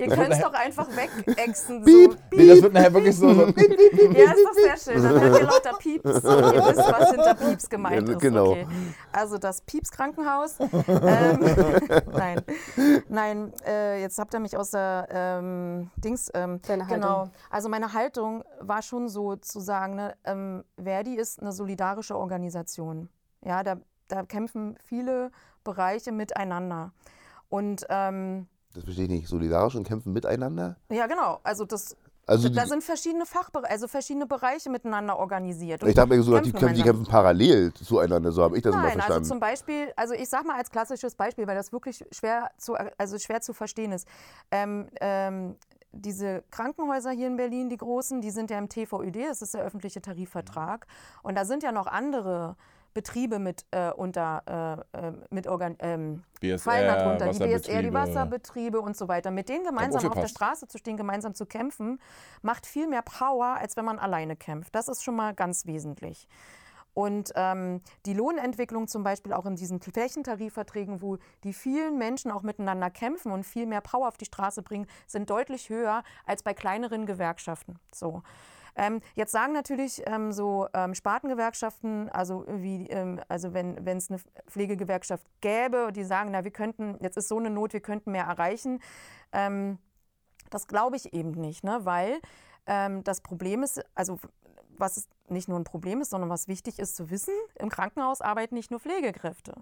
Ihr könnt es doch einfach wegexen. Piep. So. Nee, das wird nachher wirklich so. so Ja, ist doch sehr schön. Dann hört ihr lauter Pieps und ihr wisst, was hinter Pieps gemeint Ja, ist. genau. Okay. Also das Pieps-Krankenhaus. ähm, nein, nein äh, jetzt habt ihr mich aus der ähm, Dings. Ähm, Deine Haltung. Genau. Also meine Haltung war schon so zu sagen, ne, ähm, Verdi ist eine solidarische Organisation. Ja, da, da kämpfen viele Bereiche miteinander. Und ähm, Das verstehe ich nicht. Solidarisch und kämpfen miteinander? ja, genau. Also das, Also da sind verschiedene Fachbereiche, also verschiedene Bereiche miteinander organisiert. Ich dachte mir so, die, kämpfen die kämpfen parallel zueinander, so habe ich das immer Nein, also verstanden. zum Beispiel, also ich sag mal als klassisches Beispiel, weil das wirklich schwer zu, also schwer zu verstehen ist. Ähm, ähm, diese Krankenhäuser hier in Berlin, die großen, die sind ja im TVÖD, das ist der öffentliche Tarifvertrag. Und da sind ja noch andere Betriebe mit äh, unter äh, äh, mit Organ ähm, BSR, fallen darunter, die BSR, die Wasserbetriebe. Und so weiter. Mit denen gemeinsam auf der. Straße zu stehen, gemeinsam zu kämpfen, macht viel mehr Power, als wenn man alleine kämpft. Das ist schon mal ganz wesentlich. Und ähm, die Lohnentwicklung zum Beispiel auch in diesen Flächentarifverträgen, wo die vielen Menschen auch miteinander kämpfen und viel mehr Power auf die Straße bringen, sind deutlich höher als bei kleineren Gewerkschaften. So. Ähm, jetzt sagen natürlich ähm, so ähm, Spartengewerkschaften, also wie, ähm, also wenn es eine Pflegegewerkschaft gäbe, die sagen, na wir könnten, jetzt ist so eine Not, wir könnten mehr erreichen. Ähm, das glaube ich eben nicht, ne? weil ähm, das Problem ist, also was nicht nur ein Problem ist, sondern was wichtig ist zu wissen, im Krankenhaus arbeiten nicht nur Pflegekräfte.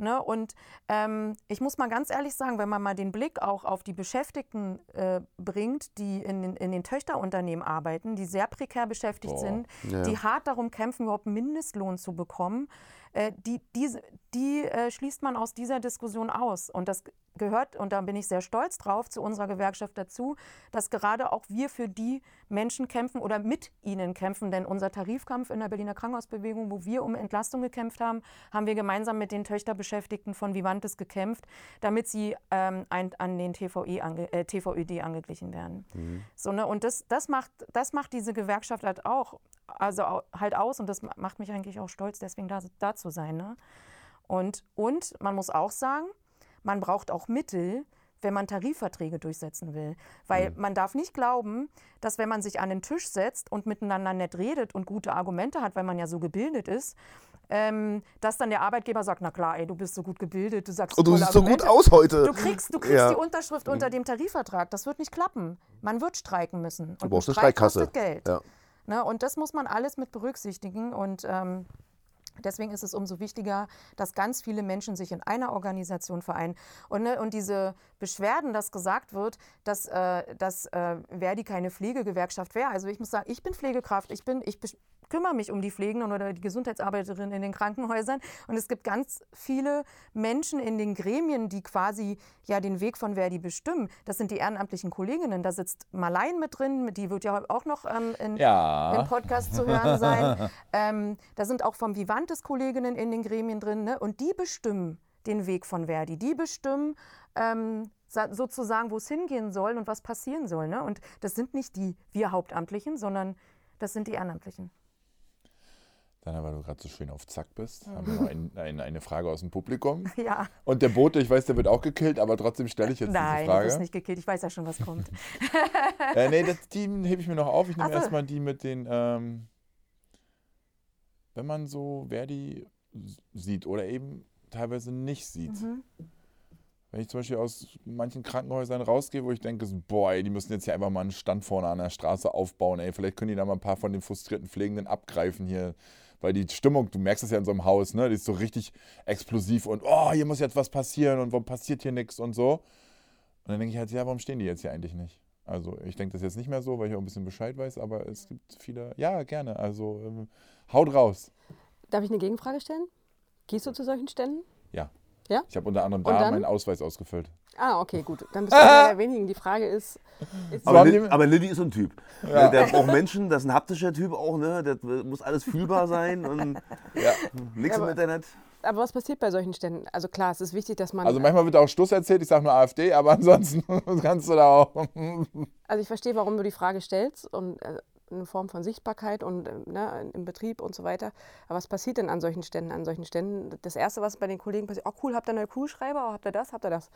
Ne? Und ähm, ich muss mal ganz ehrlich sagen, wenn man mal den Blick auch auf die Beschäftigten äh, bringt, die in den, in den Töchterunternehmen arbeiten, die sehr prekär beschäftigt Boah. sind, Ja. die hart darum kämpfen, überhaupt einen Mindestlohn zu bekommen, äh, die, diese, die äh, schließt man aus dieser Diskussion aus. Und das gehört, und da bin ich sehr stolz drauf, zu unserer Gewerkschaft dazu, dass gerade auch wir für die Menschen kämpfen oder mit ihnen kämpfen. Denn unser Tarifkampf in der Berliner Krankenhausbewegung, wo wir um Entlastung gekämpft haben, haben wir gemeinsam mit den Töchterbeschäftigten von Vivantes gekämpft, damit sie ähm, ein, an den TVE ange, äh, TVÖD angeglichen werden. So, ne? Und das, das, macht, das macht diese Gewerkschaft halt auch, also halt aus und das ma- macht mich eigentlich auch stolz, deswegen da, da zu sein. Ne? Und, und man muss auch sagen, man braucht auch Mittel, wenn man Tarifverträge durchsetzen will. Weil man darf nicht glauben, dass wenn man sich an den Tisch setzt und miteinander nett redet und gute Argumente hat, weil man ja so gebildet ist, ähm, dass dann der Arbeitgeber sagt, na klar, ey, du bist so gut gebildet, du sagst Und du tolle siehst so gut aus heute. Du kriegst, du kriegst Ja. die Unterschrift unter dem Tarifvertrag. Das wird nicht klappen. Man wird streiken müssen. Und brauchst ein eine Streik Streikkasse. kostet Geld. Ja. Ne, und das muss man alles mit berücksichtigen. Und ähm, deswegen ist es umso wichtiger, dass ganz viele Menschen sich in einer Organisation vereinen. Und, ne, und diese Beschwerden, dass gesagt wird, dass, äh, dass äh, Verdi keine Pflegegewerkschaft wäre. Also ich muss sagen, ich bin Pflegekraft. Ich, bin, ich kümmere mich um die Pflegenden oder die Gesundheitsarbeiterinnen in den Krankenhäusern. Und es gibt ganz viele Menschen in den Gremien, die quasi ja den Weg von Verdi bestimmen. Das sind die ehrenamtlichen Kolleginnen. Da sitzt Marlein mit drin, die wird ja auch noch ähm, in, Ja. im Podcast zu hören sein. ähm, da sind auch vom Vivantes Kolleginnen in den Gremien drin. Ne? Und die bestimmen den Weg von Verdi. Die bestimmen ähm, sa- sozusagen, wo es hingehen soll und was passieren soll. Ne? Und das sind nicht die wir Hauptamtlichen, sondern das sind die Ehrenamtlichen. Dann, weil du gerade so schön auf Zack bist, haben wir noch ein, ein, eine Frage aus dem Publikum. Ja, Und der Bote, ich weiß, der wird auch gekillt, aber trotzdem stelle ich jetzt nein, diese du Frage. wirst nicht gekillt. Ich weiß ja schon, was kommt. Äh, nee, das, die hebe ich mir noch auf. Ich nehme so. erstmal die mit den, ähm, wenn man so Verdi sieht oder eben teilweise nicht sieht. Mhm. Wenn ich zum Beispiel aus manchen Krankenhäusern rausgehe, wo ich denke, boah, ey, die müssen jetzt hier einfach mal einen Stand vorne an der Straße aufbauen, ey, vielleicht können die da mal ein paar von den frustrierten Pflegenden abgreifen hier, weil die Stimmung, du merkst das ja in so einem Haus, ne, die ist so richtig explosiv und, oh, hier muss jetzt was passieren und warum passiert hier nichts und so. Und dann denke ich halt, ja, warum stehen die jetzt hier eigentlich nicht? Also ich denke das jetzt nicht mehr so, weil ich auch ein bisschen Bescheid weiß, aber es gibt viele, ja, gerne, also ähm, haut raus. Darf ich eine Gegenfrage stellen? Gehst du zu solchen Ständen? Ja. Ja? Ich habe unter anderem da meinen Ausweis ausgefüllt. Ah, okay, gut. Dann bist du einer der wenigen. Die Frage ist, ist So Aber, die- aber Lilly ist so ein Typ. Der, der braucht Menschen, das ist ein haptischer Typ auch, ne? Das muss alles fühlbar sein und Ja. nichts im Aber- Internet. aber was passiert bei solchen Ständen? Also klar, es ist wichtig, dass man. Also manchmal wird auch Stuss erzählt, ich sage nur AfD, aber ansonsten kannst du da auch. Also ich verstehe, warum du die Frage stellst und äh, eine Form von Sichtbarkeit und äh, ne, im Betrieb und so weiter. Aber was passiert denn an solchen Ständen? An solchen Ständen, das Erste, was bei den Kollegen passiert, oh cool, habt ihr neue Kugelschreiber, oh, habt ihr das, habt ihr das?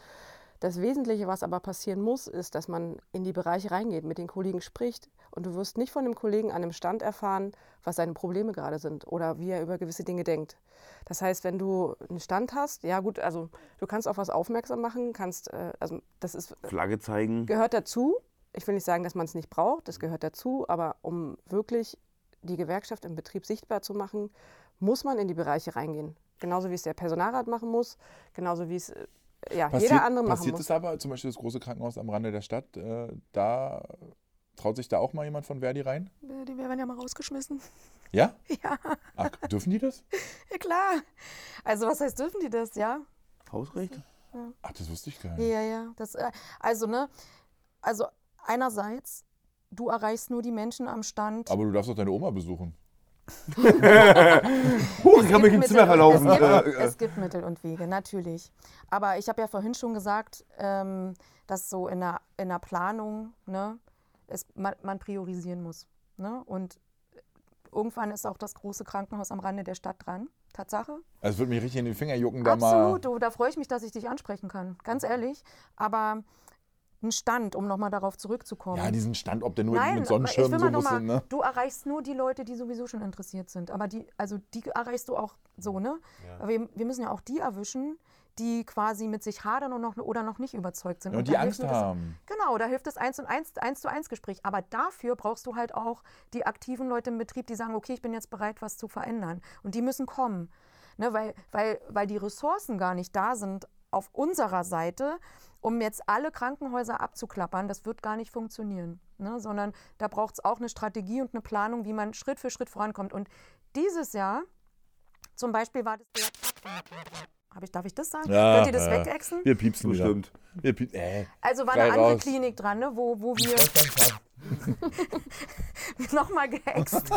Das Wesentliche, was aber passieren muss, ist, dass man in die Bereiche reingeht, mit den Kollegen spricht und du wirst nicht von dem Kollegen an einem Stand erfahren, was seine Probleme gerade sind oder wie er über gewisse Dinge denkt. Das heißt, wenn du einen Stand hast, ja gut, also du kannst auf was aufmerksam machen, kannst, äh, also das ist Flagge zeigen. gehört dazu. Ich will nicht sagen, dass man es nicht braucht, das gehört dazu, aber um wirklich die Gewerkschaft im Betrieb sichtbar zu machen, muss man in die Bereiche reingehen. Genauso wie es der Personalrat machen muss, genauso wie es äh, ja, jeder andere machen passiert muss. es aber, zum Beispiel das große Krankenhaus am Rande der Stadt, äh, da traut sich da auch mal jemand von Verdi rein? Die werden ja mal rausgeschmissen. Ja? Ja, Ach, dürfen die das? ja klar. Also was heißt, dürfen die das, ja? Hausrecht? Ach, das wusste ich gar nicht. Ja, ja. Das, äh, also, ne, also einerseits, du erreichst nur die Menschen am Stand. Aber du darfst doch deine Oma besuchen. Huch, ich habe mich im Zimmer verlaufen. Es gibt, Äh, äh. es gibt Mittel und Wege, natürlich. Aber ich habe ja vorhin schon gesagt, ähm, dass so in der, in der Planung ne, es, man, man priorisieren muss. Ne? Und irgendwann ist auch das große Krankenhaus am Rande der Stadt dran. Tatsache. Also es würde mich richtig in die Finger jucken, da mal. Absolut, da freue ich mich, dass ich dich ansprechen kann. Ganz ehrlich. Aber ein Stand, um nochmal darauf zurückzukommen. Ja, diesen Stand, ob der nur Nein, mit mal so mal, ne? du erreichst nur die Leute, die sowieso schon interessiert sind. Aber die, also die erreichst du auch so, ne? Aber wir, wir müssen ja auch die erwischen, die quasi mit sich hadern und noch, oder noch nicht überzeugt sind. Ja, und die Angst das- haben. Genau, da hilft das eins und eins, eins zu eins Gespräch. Aber dafür brauchst du halt auch die aktiven Leute im Betrieb, die sagen, okay, ich bin jetzt bereit, was zu verändern. Und die müssen kommen. Ne, weil, weil, weil die Ressourcen gar nicht da sind auf unserer Seite, um jetzt alle Krankenhäuser abzuklappern. Das wird gar nicht funktionieren. Ne, sondern da braucht es auch eine Strategie und eine Planung, wie man Schritt für Schritt vorankommt. Und dieses Jahr zum Beispiel war das der ich, darf ich das sagen? Ja, Könnt ihr das ja. wegexen? Wir piepsen. Bestimmt. Wir piep äh. Also war eine andere raus. Klinik dran, ne, wo, wo wir nochmal gehext.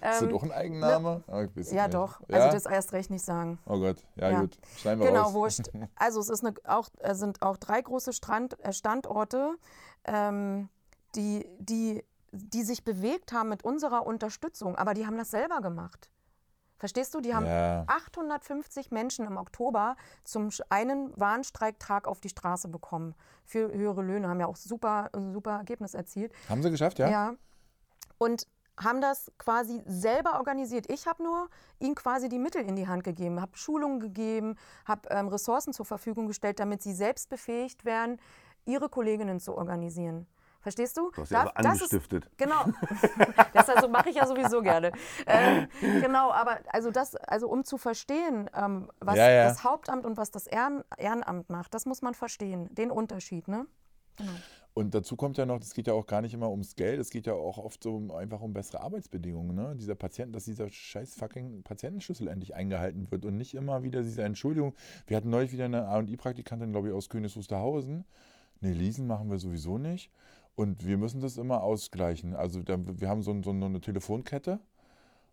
Ist das auch ein Eigenname? Ah, ne, Ja, nicht. doch. Ja? Also das erst recht nicht sagen. oh Gott, ja, Ja. gut. Schneiden wir Genau, raus. wurscht. Also es ist eine, auch, äh, sind auch drei große Strand, äh, Standorte, ähm, die, die, die sich bewegt haben mit unserer Unterstützung, aber die haben das selber gemacht. Verstehst du? Die haben Ja. 850 Menschen im Oktober zum einen Warnstreiktag auf die Straße bekommen. Für höhere Löhne, haben ja auch super, ein super Ergebnis erzielt. Haben sie geschafft, ja? Ja. Und haben das quasi selber organisiert. Ich habe nur ihnen quasi die Mittel in die Hand gegeben, habe Schulungen gegeben, habe ähm, Ressourcen zur Verfügung gestellt, damit sie selbst befähigt werden, ihre Kolleginnen zu organisieren. Verstehst du? Du hast ja Da- also das ist- angestiftet. Genau. das also mache ich ja sowieso gerne. Ähm, genau, aber also das, also um zu verstehen, ähm, was Ja, ja. das Hauptamt und was das Ehren, Ehrenamt macht, das muss man verstehen, den Unterschied, ne? Und dazu kommt ja noch, es geht ja auch gar nicht immer ums Geld, es geht ja auch oft so um, einfach um bessere Arbeitsbedingungen. Ne? Dieser Patient, dass dieser scheiß fucking Patientenschlüssel endlich eingehalten wird und nicht immer wieder diese Entschuldigung. Wir hatten neulich wieder eine A&I-Praktikantin, glaube ich, aus Königs Wusterhausen. Nee, leasen machen wir sowieso nicht. Und wir müssen das immer ausgleichen. Also wir haben so, so eine Telefonkette.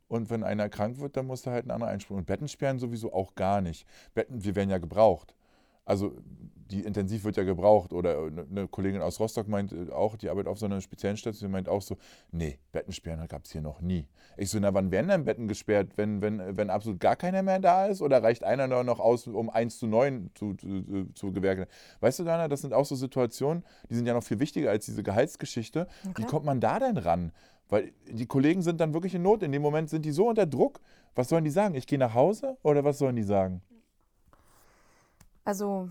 Und wenn einer krank wird, dann muss da halt ein anderer einspringen. Und Betten sperren sowieso auch gar nicht. Betten, wir werden ja gebraucht. Also die intensiv wird ja gebraucht. Oder eine Kollegin aus Rostock meint äh, auch, die arbeitet auf so einer speziellen Station, meint auch so, nee, Betten sperren gab es hier noch nie. Ich so, na wann werden denn Betten gesperrt, wenn, wenn, wenn absolut gar keiner mehr da ist? Oder reicht einer nur noch aus, um 1 zu 9 zu, zu, zu gewerken? Weißt du, Dana, das sind auch so Situationen, die sind ja noch viel wichtiger als diese Gehaltsgeschichte. Wie kommt man da denn ran? Weil die Kollegen sind dann wirklich in Not. In dem Moment sind die so unter Druck. Was sollen die sagen? Ich gehe nach Hause? Oder was sollen die sagen? Also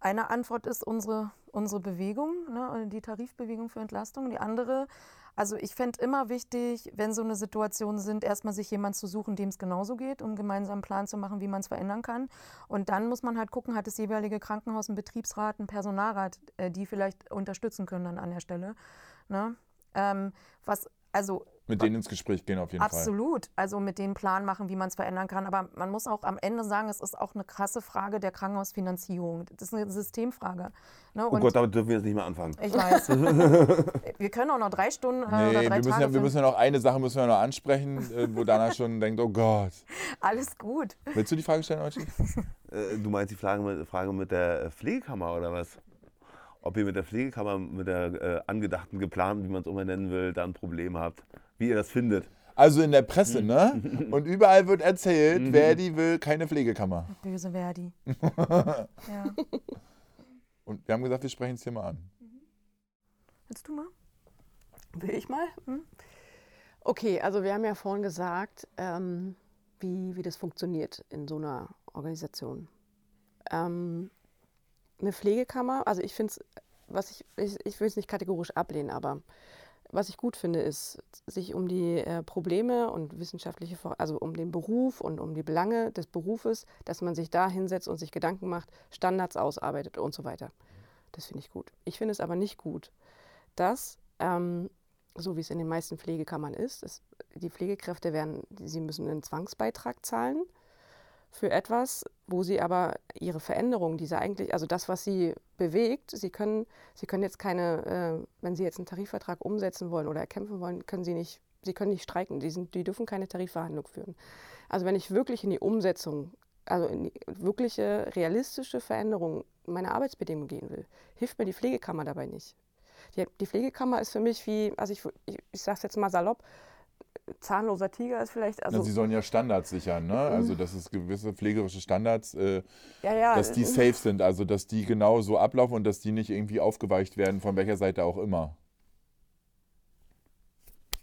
eine Antwort ist unsere, unsere Bewegung, ne, die Tarifbewegung für Entlastung. Die andere, also ich fände immer wichtig, wenn so eine Situation sind, erstmal sich jemand zu suchen, dem es genauso geht, um gemeinsam einen Plan zu machen, wie man es verändern kann. Und dann muss man halt gucken, hat das jeweilige Krankenhaus einen Betriebsrat, einen Personalrat, äh, die vielleicht unterstützen können dann an der Stelle. Ne? Ähm, was, also Mit denen ins Gespräch gehen auf jeden Fall. Absolut. Also mit dem Plan machen, wie man es verändern kann. Aber man muss auch am Ende sagen, es ist auch eine krasse Frage der Krankenhausfinanzierung. Das ist eine Systemfrage. Ne? Oh Gott, damit dürfen wir jetzt nicht mehr anfangen. ich weiß. wir können auch noch drei Stunden äh, Nee, oder drei wir müssen, Tage. ja, wir müssen ja noch eine Sache müssen wir noch ansprechen, äh, wo Dana schon denkt, oh Gott. Alles gut. Willst du die Frage stellen, Olci? Äh, du meinst die Frage mit, Frage mit der Pflegekammer oder was? Ob ihr mit der Pflegekammer, mit der äh, angedachten, geplanten, wie man es immer nennen will, da ein Problem habt. Wie ihr das findet. Also in der Presse, ne? Und überall wird erzählt, Mhm. Verdi will keine Pflegekammer. Böse Verdi. ja. Und wir haben gesagt, wir sprechen es hier mal an. Willst du mal? Will ich mal? Hm? Okay, also wir haben ja vorhin gesagt, ähm, wie, wie das funktioniert in so einer Organisation. Ähm, eine Pflegekammer, also ich finde es, was ich, ich, ich will es nicht kategorisch ablehnen, aber was ich gut finde, ist, sich um die äh, Probleme und wissenschaftliche, also um den Beruf und um die Belange des Berufes, dass man sich da hinsetzt und sich Gedanken macht, Standards ausarbeitet und so weiter. Das finde ich gut. Ich finde es aber nicht gut, dass, ähm, so wie es in den meisten Pflegekammern ist, es, die Pflegekräfte werden, sie müssen einen Zwangsbeitrag zahlen für etwas, wo sie aber ihre Veränderung, diese eigentlich, also das, was sie bewegt, sie können, sie können jetzt keine, äh, wenn sie jetzt einen Tarifvertrag umsetzen wollen oder erkämpfen wollen, können sie nicht, sie können nicht streiken, die, sind, die dürfen keine Tarifverhandlung führen. Also wenn ich wirklich in die Umsetzung, also in die wirkliche realistische Veränderung meiner Arbeitsbedingungen gehen will, hilft mir die Pflegekammer dabei nicht. Die, die Pflegekammer ist für mich wie, also ich, ich, ich sage es jetzt mal salopp, zahnloser Tiger ist vielleicht, also Na, sie sollen ja Standards sichern, ne? Also dass es gewisse pflegerische Standards, äh, ja, ja, dass die äh, safe sind, also dass die genau so ablaufen und dass die nicht irgendwie aufgeweicht werden, von welcher Seite auch immer.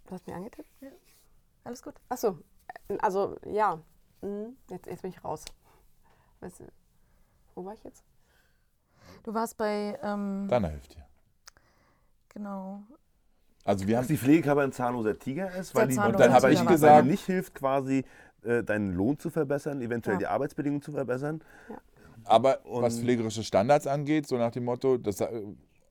Du hast mir angetippt? Alles gut. Achso, also ja, Mhm. jetzt, jetzt bin ich raus. Weißt du, wo war ich jetzt? Du warst bei, ähm, Dana hilft dir. genau, Also wir Dass haben die Pflegekammer ein zahnloser Tiger ist, weil die, Dann habe ich gesagt- nicht hilft, quasi äh, deinen Lohn zu verbessern, eventuell Ja. die Arbeitsbedingungen zu verbessern. Aber was Und- pflegerische Standards angeht, so nach dem Motto, das äh,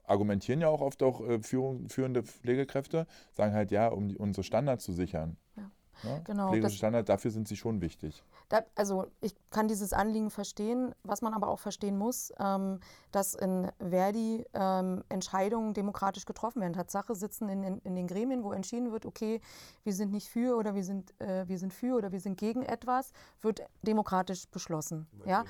argumentieren ja auch oft auch äh, führende Pflegekräfte, sagen halt ja, um unsere Standards zu sichern. Ja. Ne? Genau, Pflegerische Standards, dafür sind sie schon wichtig. Da, also ich kann dieses Anliegen verstehen, was man aber auch verstehen muss, ähm, dass in Verdi ähm, Entscheidungen demokratisch getroffen werden. Tatsache sitzen in, in, in den Gremien, wo entschieden wird, okay, wir sind nicht für oder wir sind, äh, wir sind für oder wir sind gegen etwas, wird demokratisch beschlossen. Ja?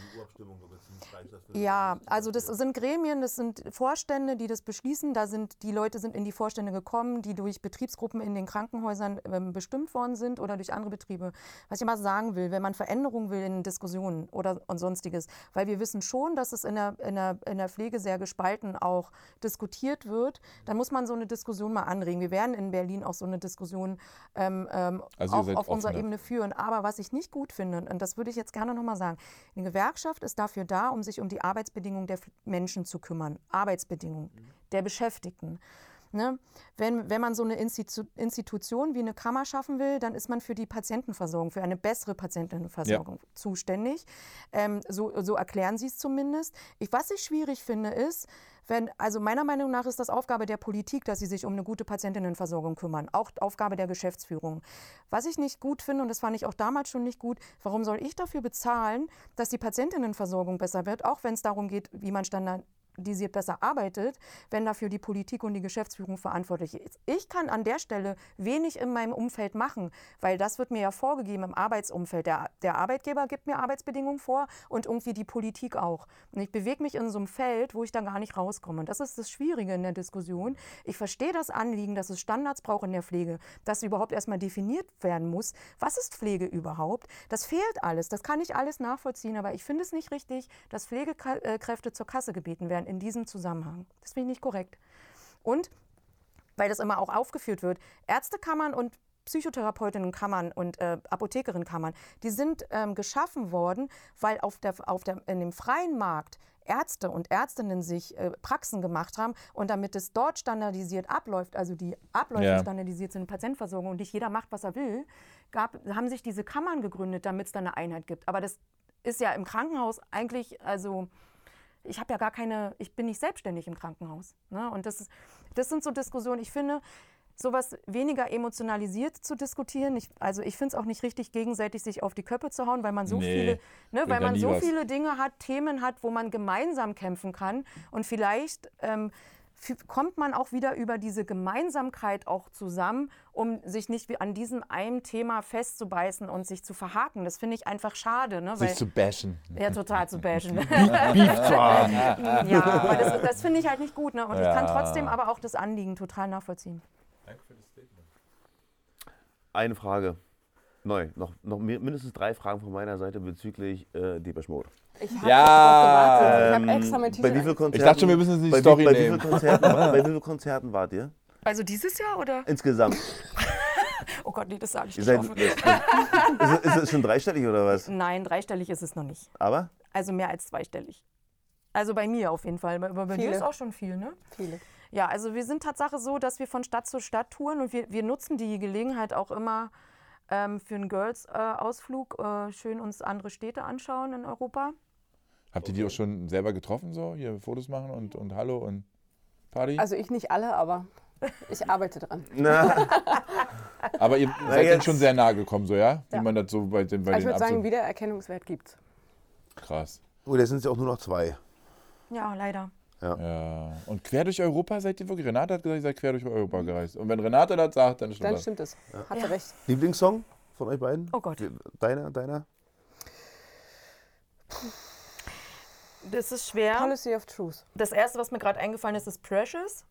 Ja, also das sind Gremien, das sind Vorstände, die das beschließen. Da sind die Leute sind in die Vorstände gekommen, die durch Betriebsgruppen in den Krankenhäusern ähm, bestimmt worden sind. Sind oder durch andere Betriebe. Was ich mal sagen will, wenn man Veränderungen will in Diskussionen oder und sonstiges, weil wir wissen schon, dass es in der, in der, in der Pflege sehr gespalten auch diskutiert wird, dann muss man so eine Diskussion mal anregen. Wir werden in Berlin auch so eine Diskussion ähm, ähm, Also auch auf unserer Ebene führen. Aber was ich nicht gut finde, und das würde ich jetzt gerne nochmal sagen, eine Gewerkschaft ist dafür da, um sich um die Arbeitsbedingungen der Menschen zu kümmern. Arbeitsbedingungen der Beschäftigten. Ne? Wenn, wenn man so eine Institu Institution wie eine Kammer schaffen will, dann ist man für die Patientenversorgung, für eine bessere Patientenversorgung zuständig. Ähm, so, so erklären sie es zumindest. Ich, was ich schwierig finde, ist, wenn, also meiner Meinung nach ist das Aufgabe der Politik, dass sie sich um eine gute Patientinnenversorgung kümmern. Auch Aufgabe der Geschäftsführung. Was ich nicht gut finde, und das fand ich auch damals schon nicht gut, warum soll ich dafür bezahlen, dass die Patientinnenversorgung besser wird, auch wenn es darum geht, wie man standardisiert besser arbeitet, wenn dafür die Politik und die Geschäftsführung verantwortlich ist. Ich kann an der Stelle wenig in meinem Umfeld machen, weil das wird mir ja vorgegeben im Arbeitsumfeld. Der, der Arbeitgeber gibt mir Arbeitsbedingungen vor und irgendwie die Politik auch. Und ich bewege mich in so einem Feld, wo ich da gar nicht rauskomme. Und das ist das Schwierige in der Diskussion. Ich verstehe das Anliegen, dass es Standards braucht in der Pflege, dass überhaupt erstmal definiert werden muss, was ist Pflege überhaupt. Das fehlt alles, das kann ich alles nachvollziehen, aber ich finde es nicht richtig, dass Pflegekräfte zur Kasse gebeten werden in diesem Zusammenhang. Das finde ich nicht korrekt. Und weil das immer auch aufgeführt wird, Ärztekammern und Psychotherapeutinnenkammern und äh, Apothekerinnenkammern, die sind ähm, geschaffen worden, weil auf der, auf der, in dem freien Markt Ärzte und Ärztinnen sich äh, Praxen gemacht haben und damit es dort standardisiert abläuft, also die Abläufe Ja. standardisiert sind in Patientenversorgung und nicht jeder macht, was er will, gab, haben sich diese Kammern gegründet, damit es da eine Einheit gibt. Aber das ist ja im Krankenhaus eigentlich, also ich habe ja gar keine, ich bin nicht selbstständig im Krankenhaus. Ne? Und das, ist, das sind so Diskussionen, ich finde, sowas weniger emotionalisiert zu diskutieren. Ich, also ich finde es auch nicht richtig, gegenseitig sich auf die Köpfe zu hauen, weil man so Nee, viele, ne, weil man so was. viele Dinge hat, Themen hat, wo man gemeinsam kämpfen kann. Und vielleicht ähm, kommt man auch wieder über diese Gemeinsamkeit auch zusammen, um sich nicht wie an diesem einen Thema festzubeißen und sich zu verhaken. Das finde ich einfach schade. Ne? Sich Weil, zu bashen. ja, total zu bashen. Beeffarm. Ja, aber das, das finde ich halt nicht gut. Ne? Und ich kann Ja. trotzdem aber auch das Anliegen total nachvollziehen. Eine Frage. Neu. Noch, noch mi- mindestens drei Fragen von meiner Seite bezüglich äh, Deepesh Mode. Ich habe Ja. Ich Ähm, habe extra bei wie Konzerten, Ich dachte schon, wir müssen jetzt nicht bei, die Story wie, bei, wie nehmen. vielen Konzerten, bei wie vielen Konzerten wart ihr? Also dieses Jahr oder? Insgesamt. Oh Gott, nee, das sage ich Ihr nicht. seid, ist, es- ist es schon dreistellig oder was? Nein, dreistellig ist es noch nicht. Aber? Also mehr als zweistellig. Also bei mir auf jeden Fall. Aber bei dir ist auch schon viel, ne? Viele. Ja, also wir sind Tatsache so, dass wir von Stadt zu Stadt touren und wir, wir nutzen die Gelegenheit auch immer ähm, für einen Girls-Ausflug, äh, schön uns andere Städte anschauen in Europa. Habt ihr die auch schon selber getroffen, so? Hier Fotos machen und, und Hallo und Party? Also ich nicht alle, aber ich arbeite dran. Na, Aber ihr seid denen jetzt- schon sehr nahe gekommen, so, ja? Wie Ja. man das so bei den, bei Also ich den würde sagen, Wiedererkennungswert gibt's. Krass. oh, da sind es ja auch nur noch zwei. Ja, leider. Ja. Und quer durch Europa seid ihr wirklich? Renate hat gesagt, ihr seid quer durch Europa gereist. Und wenn Renate das sagt, dann stimmt Dann das. stimmt es. Hat Ja. sie recht. Lieblingssong von euch beiden? Oh Gott. Deiner, deiner? Das ist schwer. Policy of Truth. Das erste, was mir gerade eingefallen ist, ist Precious.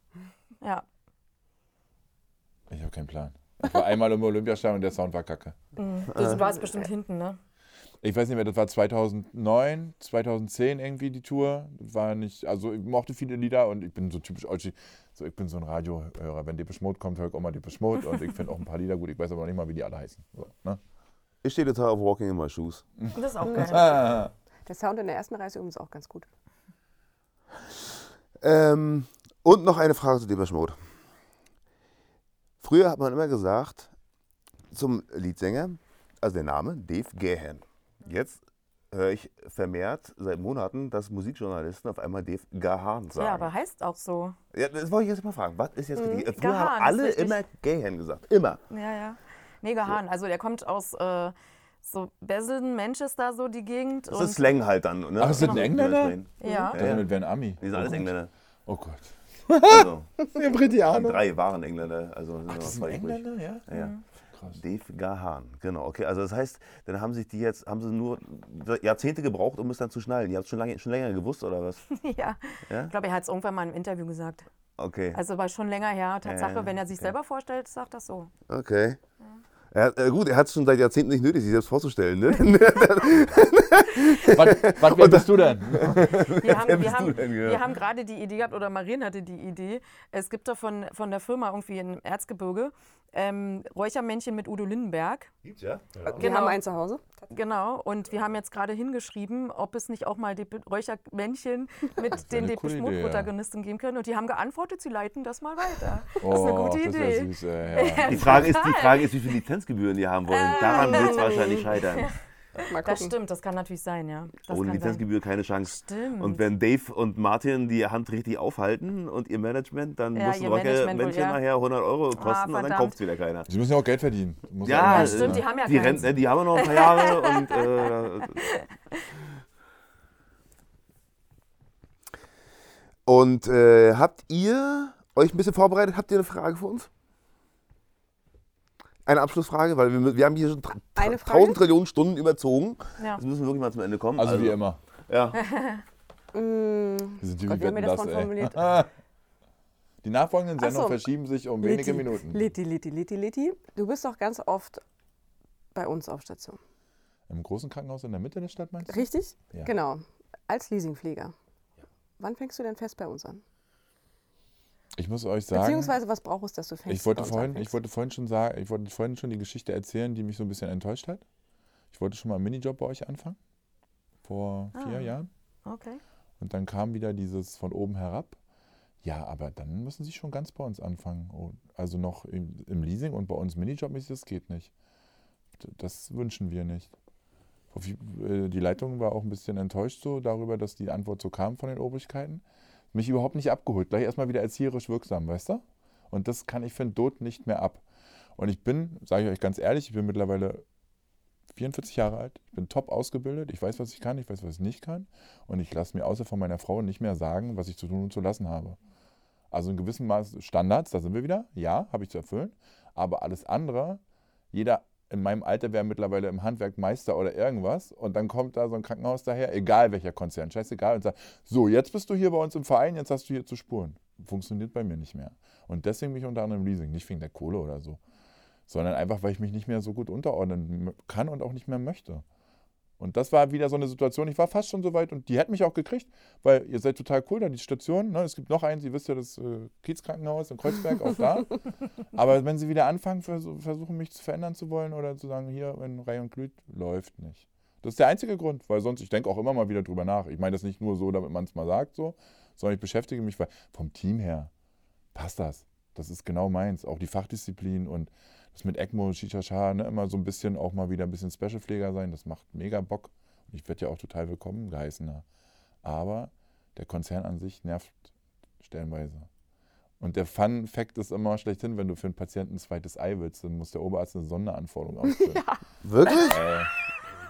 Ja. Ich habe keinen Plan. Ich war einmal im Olympiastadion und der Sound war kacke. Du warst bestimmt hinten, ne? Ich weiß nicht mehr, das war 2009, 2010 irgendwie die Tour. Das war nicht, also ich mochte viele Lieder und ich bin so typisch Olschi, so ich bin so ein Radiohörer. Wenn Depeche Mode kommt, höre ich auch mal Depeche Mode und ich finde auch ein paar Lieder gut. Ich weiß aber noch nicht mal, wie die alle heißen. So, ne? Ich stehe total auf Walking in My Shoes. Das ist auch geil. ah, Der Sound in der ersten Reise übrigens auch ganz gut. Ähm, und noch eine Frage zu Depeche Mode. Früher hat man immer gesagt, zum Leadsänger, also der Name, Dave Gahan. Jetzt höre ich vermehrt seit Monaten, dass Musikjournalisten auf einmal Dave Gahan sagen. Ja, aber heißt auch so. Ja, das wollte ich jetzt mal fragen. Was ist jetzt richtig? Früher Gahan haben alle immer Gahan gesagt. Immer. Ja, ja. Mega Hahn. Also der kommt aus äh, so Basildon, Manchester, so die Gegend. Das ist Slang halt dann. Ne? Ach, ist das ein Engländer? ja. ich dachte, das wäre ein Ami. Die sind alles Engländer. Oh Gott. Also, Britianer. drei waren Engländer. Also sind noch Das übrig. Engländer, ja? Ja, ja. Krass. Dave Gahan, genau. Okay, also das heißt, dann haben sich die jetzt, haben sie nur Jahrzehnte gebraucht, um es dann zu schnallen. Ihr habt es schon, lange, schon länger gewusst, oder was? ja. Ja? Ich glaube, er hat es irgendwann mal im Interview gesagt. Okay. Also war schon länger her. Tatsache, Ja, wenn er sich okay. selber vorstellt, sagt das so. Okay. Ja, äh, gut, er hat es schon seit Jahrzehnten nicht nötig, sich selbst vorzustellen. Ne? Was, was wer bist du denn? Wir haben, wir haben, denn, ja? wir haben gerade die Idee gehabt, oder Marien hatte die Idee. Es gibt da von, von der Firma irgendwie im Erzgebirge ähm, Räuchermännchen mit Udo Lindenberg. Gibt's ja? Wir Genau. haben einen zu Hause. Genau, und wir haben jetzt gerade hingeschrieben, ob es nicht auch mal Depe- Räuchermännchen mit den Depeche Mode ja. Protagonisten geben können. Und die haben geantwortet, sie leiten das mal weiter. Das ist eine Oh, gute Idee. süß, ja. Die Frage, ist, die Frage ist, wie viele Lizenzgebühren die haben wollen. Daran wird es wahrscheinlich scheitern. Mal Das stimmt, das kann natürlich sein, ja. Das Ohne Lizenzgebühr keine Chance. Stimmt. Und wenn Dave und Martin die Hand richtig aufhalten und ihr Management, dann Ja, muss ein ihr Management wohl, Männchen ja. nachher 100 Euro kosten und dann kauft es wieder keiner. Sie müssen ja auch Geld verdienen. Muss Ja, Ja, stimmt, die haben ja die, die haben ja noch ein paar Jahre und äh, Und äh, habt ihr euch ein bisschen vorbereitet? Habt ihr eine Frage für uns? Eine Abschlussfrage, weil wir, wir haben hier schon Eine Frage? 1000 Trillionen Stunden überzogen. Ja. Jetzt müssen wir wirklich mal zum Ende kommen. Also wie immer. Ja. Mm, sind die Gott, wie haben wir das ey. formuliert? Die nachfolgenden Ach Sendungen so. verschieben sich um wenige Litti, Minuten. Litti, Litti, Litti, Litti. Du bist doch ganz oft bei uns auf Station. Im großen Krankenhaus in der Mitte der Stadt meinst du? Richtig? Ja. Genau. Als Leasingpfleger. Wann fängst du denn fest bei uns an? Ich muss euch sagen, Beziehungsweise, was brauchst du, dass du fängst ich wollte, vorhin, ich wollte vorhin schon sagen, ich wollte vorhin schon die Geschichte erzählen, die mich so ein bisschen enttäuscht hat. Ich wollte schon mal einen Minijob bei euch anfangen. Vor vier Ah. Jahren. Okay. Und dann kam wieder dieses von oben herab. Ja, aber dann müssen Sie schon ganz bei uns anfangen. Oh, Also noch im, im Leasing und bei uns Minijobmäßig, das geht nicht. Das wünschen wir nicht. Äh, Die Leitung war auch ein bisschen enttäuscht so darüber, dass die Antwort so kam von den Obrigkeiten. Mich überhaupt nicht abgeholt. Gleich erstmal wieder erzieherisch wirksam, weißt du? Und das kann ich für den Tod nicht mehr ab. Und ich bin, sage ich euch ganz ehrlich, ich bin mittlerweile 44 Jahre alt, ich bin top ausgebildet, ich weiß, was ich kann, ich weiß, was ich nicht kann. Und ich lasse mir außer von meiner Frau nicht mehr sagen, was ich zu tun und zu lassen habe. Also in gewissem Maß Standards, da sind wir wieder, ja, habe ich zu erfüllen. Aber alles andere, jeder in meinem Alter wäre mittlerweile im Handwerk Meister oder irgendwas. Und dann kommt da so ein Krankenhaus daher, egal welcher Konzern, scheißegal, und sagt, so, jetzt bist du hier bei uns im Verein, jetzt hast du hier zu spuren. Funktioniert bei mir nicht mehr. Und deswegen bin ich unter anderem Leasing, nicht wegen der Kohle oder so, sondern einfach, weil ich mich nicht mehr so gut unterordnen kann und auch nicht mehr möchte. Und das war wieder so eine Situation, ich war fast schon so weit und die hätten mich auch gekriegt, weil ihr seid total cool, da die Station. Ne? Es gibt noch eins, ihr wisst ja, das äh, Kiezkrankenhaus in Kreuzberg, auch da. Aber wenn sie wieder anfangen, versuch, versuchen mich zu verändern zu wollen oder zu sagen, hier, wenn Reihe und Glüht, läuft nicht. Das ist der einzige Grund, weil sonst, ich denke auch immer mal wieder drüber nach. Ich meine das nicht nur so, damit man es mal sagt, so, sondern ich beschäftige mich, weil vom Team her passt das. Das ist genau meins. Auch die Fachdisziplin und das mit ECMO, Shisha, ne, immer so ein bisschen auch mal wieder ein bisschen Specialpfleger sein, das macht mega Bock. Und ich werde ja auch total willkommen geheißen. da. Aber der Konzern an sich nervt stellenweise. Und der Fun-Fact ist immer schlechthin, wenn du für einen Patienten ein zweites Ei willst, dann muss der Oberarzt eine Sonderanforderung ausstellen. Wirklich? Äh,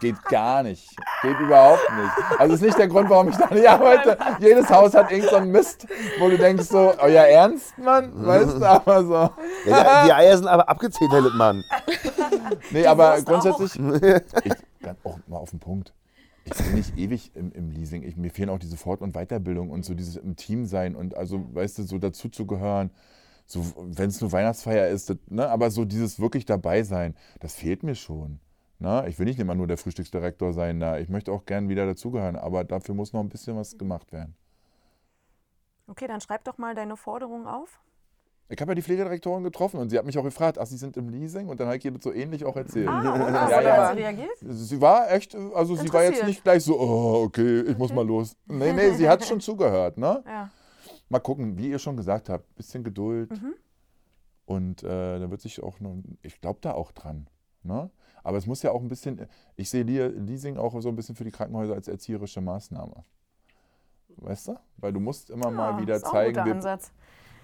geht gar nicht. Geht überhaupt nicht. Also ist nicht der Grund, warum ich da nicht arbeite. Jedes Haus hat irgend so einen Mist, wo du denkst so, euer Ernst, Mann? Weißt du, aber so. Ja, die, die Eier sind aber abgezählt, Herr Lippmann. Nee, aber grundsätzlich, ich, auch mal auf den Punkt. Ich bin nicht ewig im, im Leasing. Ich, mir fehlen auch diese Fort- und Weiterbildung und so dieses im Team sein und also, weißt du, so dazu zu gehören. So, wenn es nur Weihnachtsfeier ist, das, ne, aber so dieses wirklich dabei sein, das fehlt mir schon. Ne? Ich will nicht immer nur der Frühstücksdirektor sein da. Ich möchte auch gern wieder dazugehören, aber dafür muss noch ein bisschen was gemacht werden. Okay, dann schreib doch mal deine Forderung auf. Ich habe ja die Pflegedirektorin getroffen und sie hat mich auch gefragt, ach, Sie sind im Leasing? Und dann habe ich ihr das so ähnlich auch erzählt. Ah, und Ja, ja. ja. reagiert? Sie war echt, also sie war jetzt nicht gleich so, oh, okay, ich muss mal los. Nee, nee, sie hat schon zugehört, ne? Ja. Mal gucken, wie ihr schon gesagt habt, bisschen Geduld. Mhm. Und äh, da wird sich auch noch, ich glaube da auch dran. Ne? Aber es muss ja auch ein bisschen, ich sehe Leasing auch so ein bisschen für die Krankenhäuser als erzieherische Maßnahme. Weißt du? Weil du musst immer Ja, mal wieder ist auch ein guter zeigen, wir, Ansatz.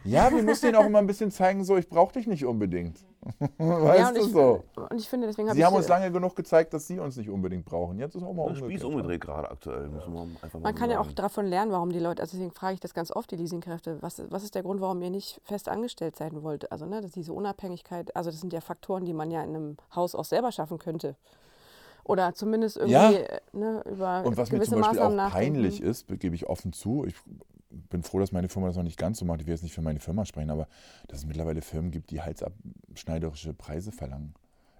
ja, wir müssen ihnen auch immer ein bisschen zeigen, so, ich brauche dich nicht unbedingt. Ja, weißt und du ich, so? Und ich finde, deswegen habe Sie ich. haben uns lange genug gezeigt, dass sie uns nicht unbedingt brauchen. Jetzt ist auch mal Der Spieß umgekehrt. umgedreht gerade aktuell, muss man einfach mal Man so kann ja auch davon lernen, warum die Leute, also deswegen frage ich das ganz oft, die Leasingkräfte, was, was ist der Grund, warum ihr nicht fest angestellt sein wollt? Also, ne, dass diese Unabhängigkeit, also das sind ja Faktoren, die man ja in einem Haus auch selber schaffen könnte. Oder zumindest irgendwie Ja. äh, ne, über Und was mir zum Beispiel auch Maßnahmen peinlich nachdenken. ist, gebe ich offen zu, ich bin froh, dass meine Firma das noch nicht ganz so macht. Ich will jetzt nicht für meine Firma sprechen, aber dass es mittlerweile Firmen gibt, die halsabschneiderische Preise verlangen.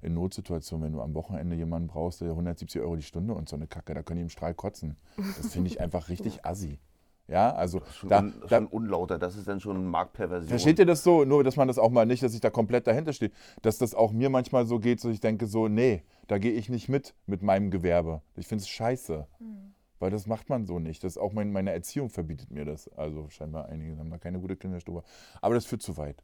in Notsituationen, wenn du am Wochenende jemanden brauchst, der 170 Euro die Stunde und so eine Kacke, da können die im Strahl kotzen. Das finde ich einfach richtig assi. Ja, also Schon, da, un, da, schon unlauter, das ist dann schon Marktperversion. Versteht ihr das so? Nur, dass man das auch mal nicht, dass ich da komplett dahinter stehe. Dass das auch mir manchmal so geht, dass ich denke so, nee, da gehe ich nicht mit mit meinem Gewerbe. Ich finde es scheiße. Weil das macht man so nicht. Das auch mein, meine Erziehung verbietet mir das. Also scheinbar einige haben da keine gute Kinderstube. Aber das führt zu weit.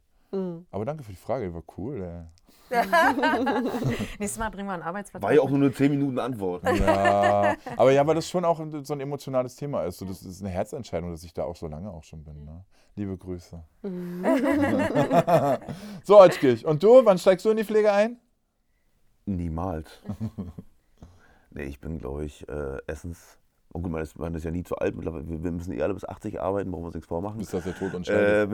Aber danke für die Frage, war cool. Ey. Nächstes Mal bringen wir einen Arbeitsvertrag. War ja auch nur eine 10 Minuten Antwort. Ja, aber ja, weil das schon auch so ein emotionales Thema ist. So, das ist eine Herzentscheidung, dass ich da auch so lange auch schon bin. Ne? Liebe Grüße. so, Altskirch. Und du, wann steigst du in die Pflege ein? Niemals. nee, ich bin, glaube ich, äh, Essens. Oh gut, man ist, man ist ja nie zu alt. Wir, wir müssen eh alle bis 80 arbeiten, brauchen wir uns nichts vormachen. Bis das der Tod uns scheidet.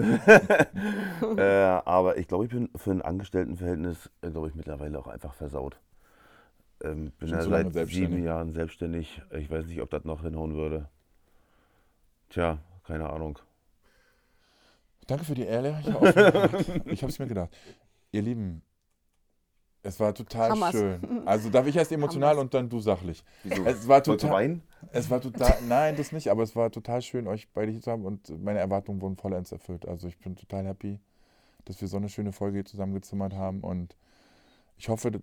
Ähm, äh, aber ich glaube, ich bin für ein Angestelltenverhältnis, äh, glaube ich, mittlerweile auch einfach versaut. Ähm, bin ja seit sieben Jahren selbstständig. Ich weiß nicht, ob das noch hinhauen würde. Tja, keine Ahnung. Danke für die ehrliche Offenheit. Ich habe es mir gedacht. Ihr Lieben, es war total Hammers. schön. Also darf ich erst emotional Hammers. und dann du sachlich. Wieso? Es war total, weinen? es war total, nein, das nicht, aber es war total schön, euch beide hier zu haben und meine Erwartungen wurden vollends erfüllt. Also ich bin total happy, dass wir so eine schöne Folge hier zusammengezimmert haben und ich hoffe,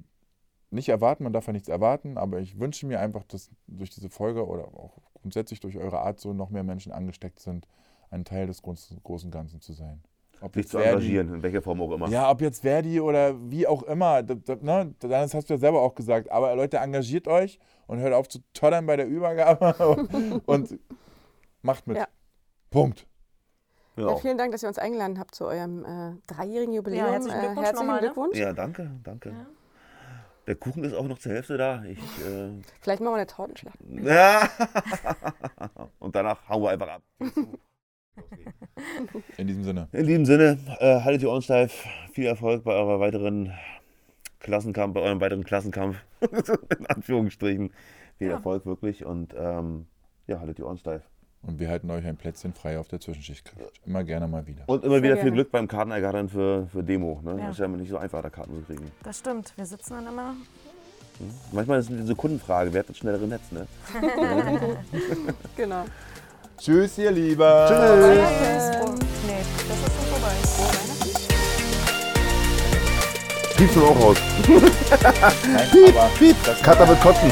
nicht erwarten, man darf ja nichts erwarten, aber ich wünsche mir einfach, dass durch diese Folge oder auch grundsätzlich durch eure Art so noch mehr Menschen angesteckt sind, ein Teil des großen Ganzen zu sein. Ob Sich jetzt zu Verdi- engagieren, in welcher Form auch immer. ja, ob jetzt Verdi oder wie auch immer, da, da, ne, das hast du ja selber auch gesagt. Aber Leute, engagiert euch und hört auf zu toddern bei der Übergabe und macht mit. Ja. Punkt. Ja. Ja, vielen Dank, dass ihr uns eingeladen habt zu eurem äh, dreijährigen Jubiläum. Ja, herzlichen Glückwunsch herzlichen nochmal, ne? Glückwunsch. Ja, danke, danke. Der Kuchen ist auch noch zur Hälfte da. Ich, äh, Vielleicht machen wir eine Tortenschlacht. ja. Und danach hauen wir einfach ab. In diesem Sinne. In diesem Sinne, äh, haltet die Ohren steif. Viel Erfolg bei eurer weiteren Klassenkampf, bei eurem weiteren Klassenkampf. In Anführungsstrichen. Viel Erfolg wirklich und ähm, ja, haltet die Ohren steif. Und wir halten euch ein Plätzchen frei auf der Zwischenschicht. Immer gerne mal wieder. Und immer Sehr wieder viel gerne. Glück beim Kartenergattern für, für Demo. Ne? Ja. Das ist ja immer nicht so einfach, da Karten zu kriegen. Das stimmt. Wir sitzen dann immer. Manchmal ist es eine Sekundenfrage, wer hat das schnellere Netz, ne? Genau. Tschüss, ihr Lieber. Tschüss. Nee, das ist schon vorbei. Piepst du auch raus. Nein, aber das Cutter wird kotzen.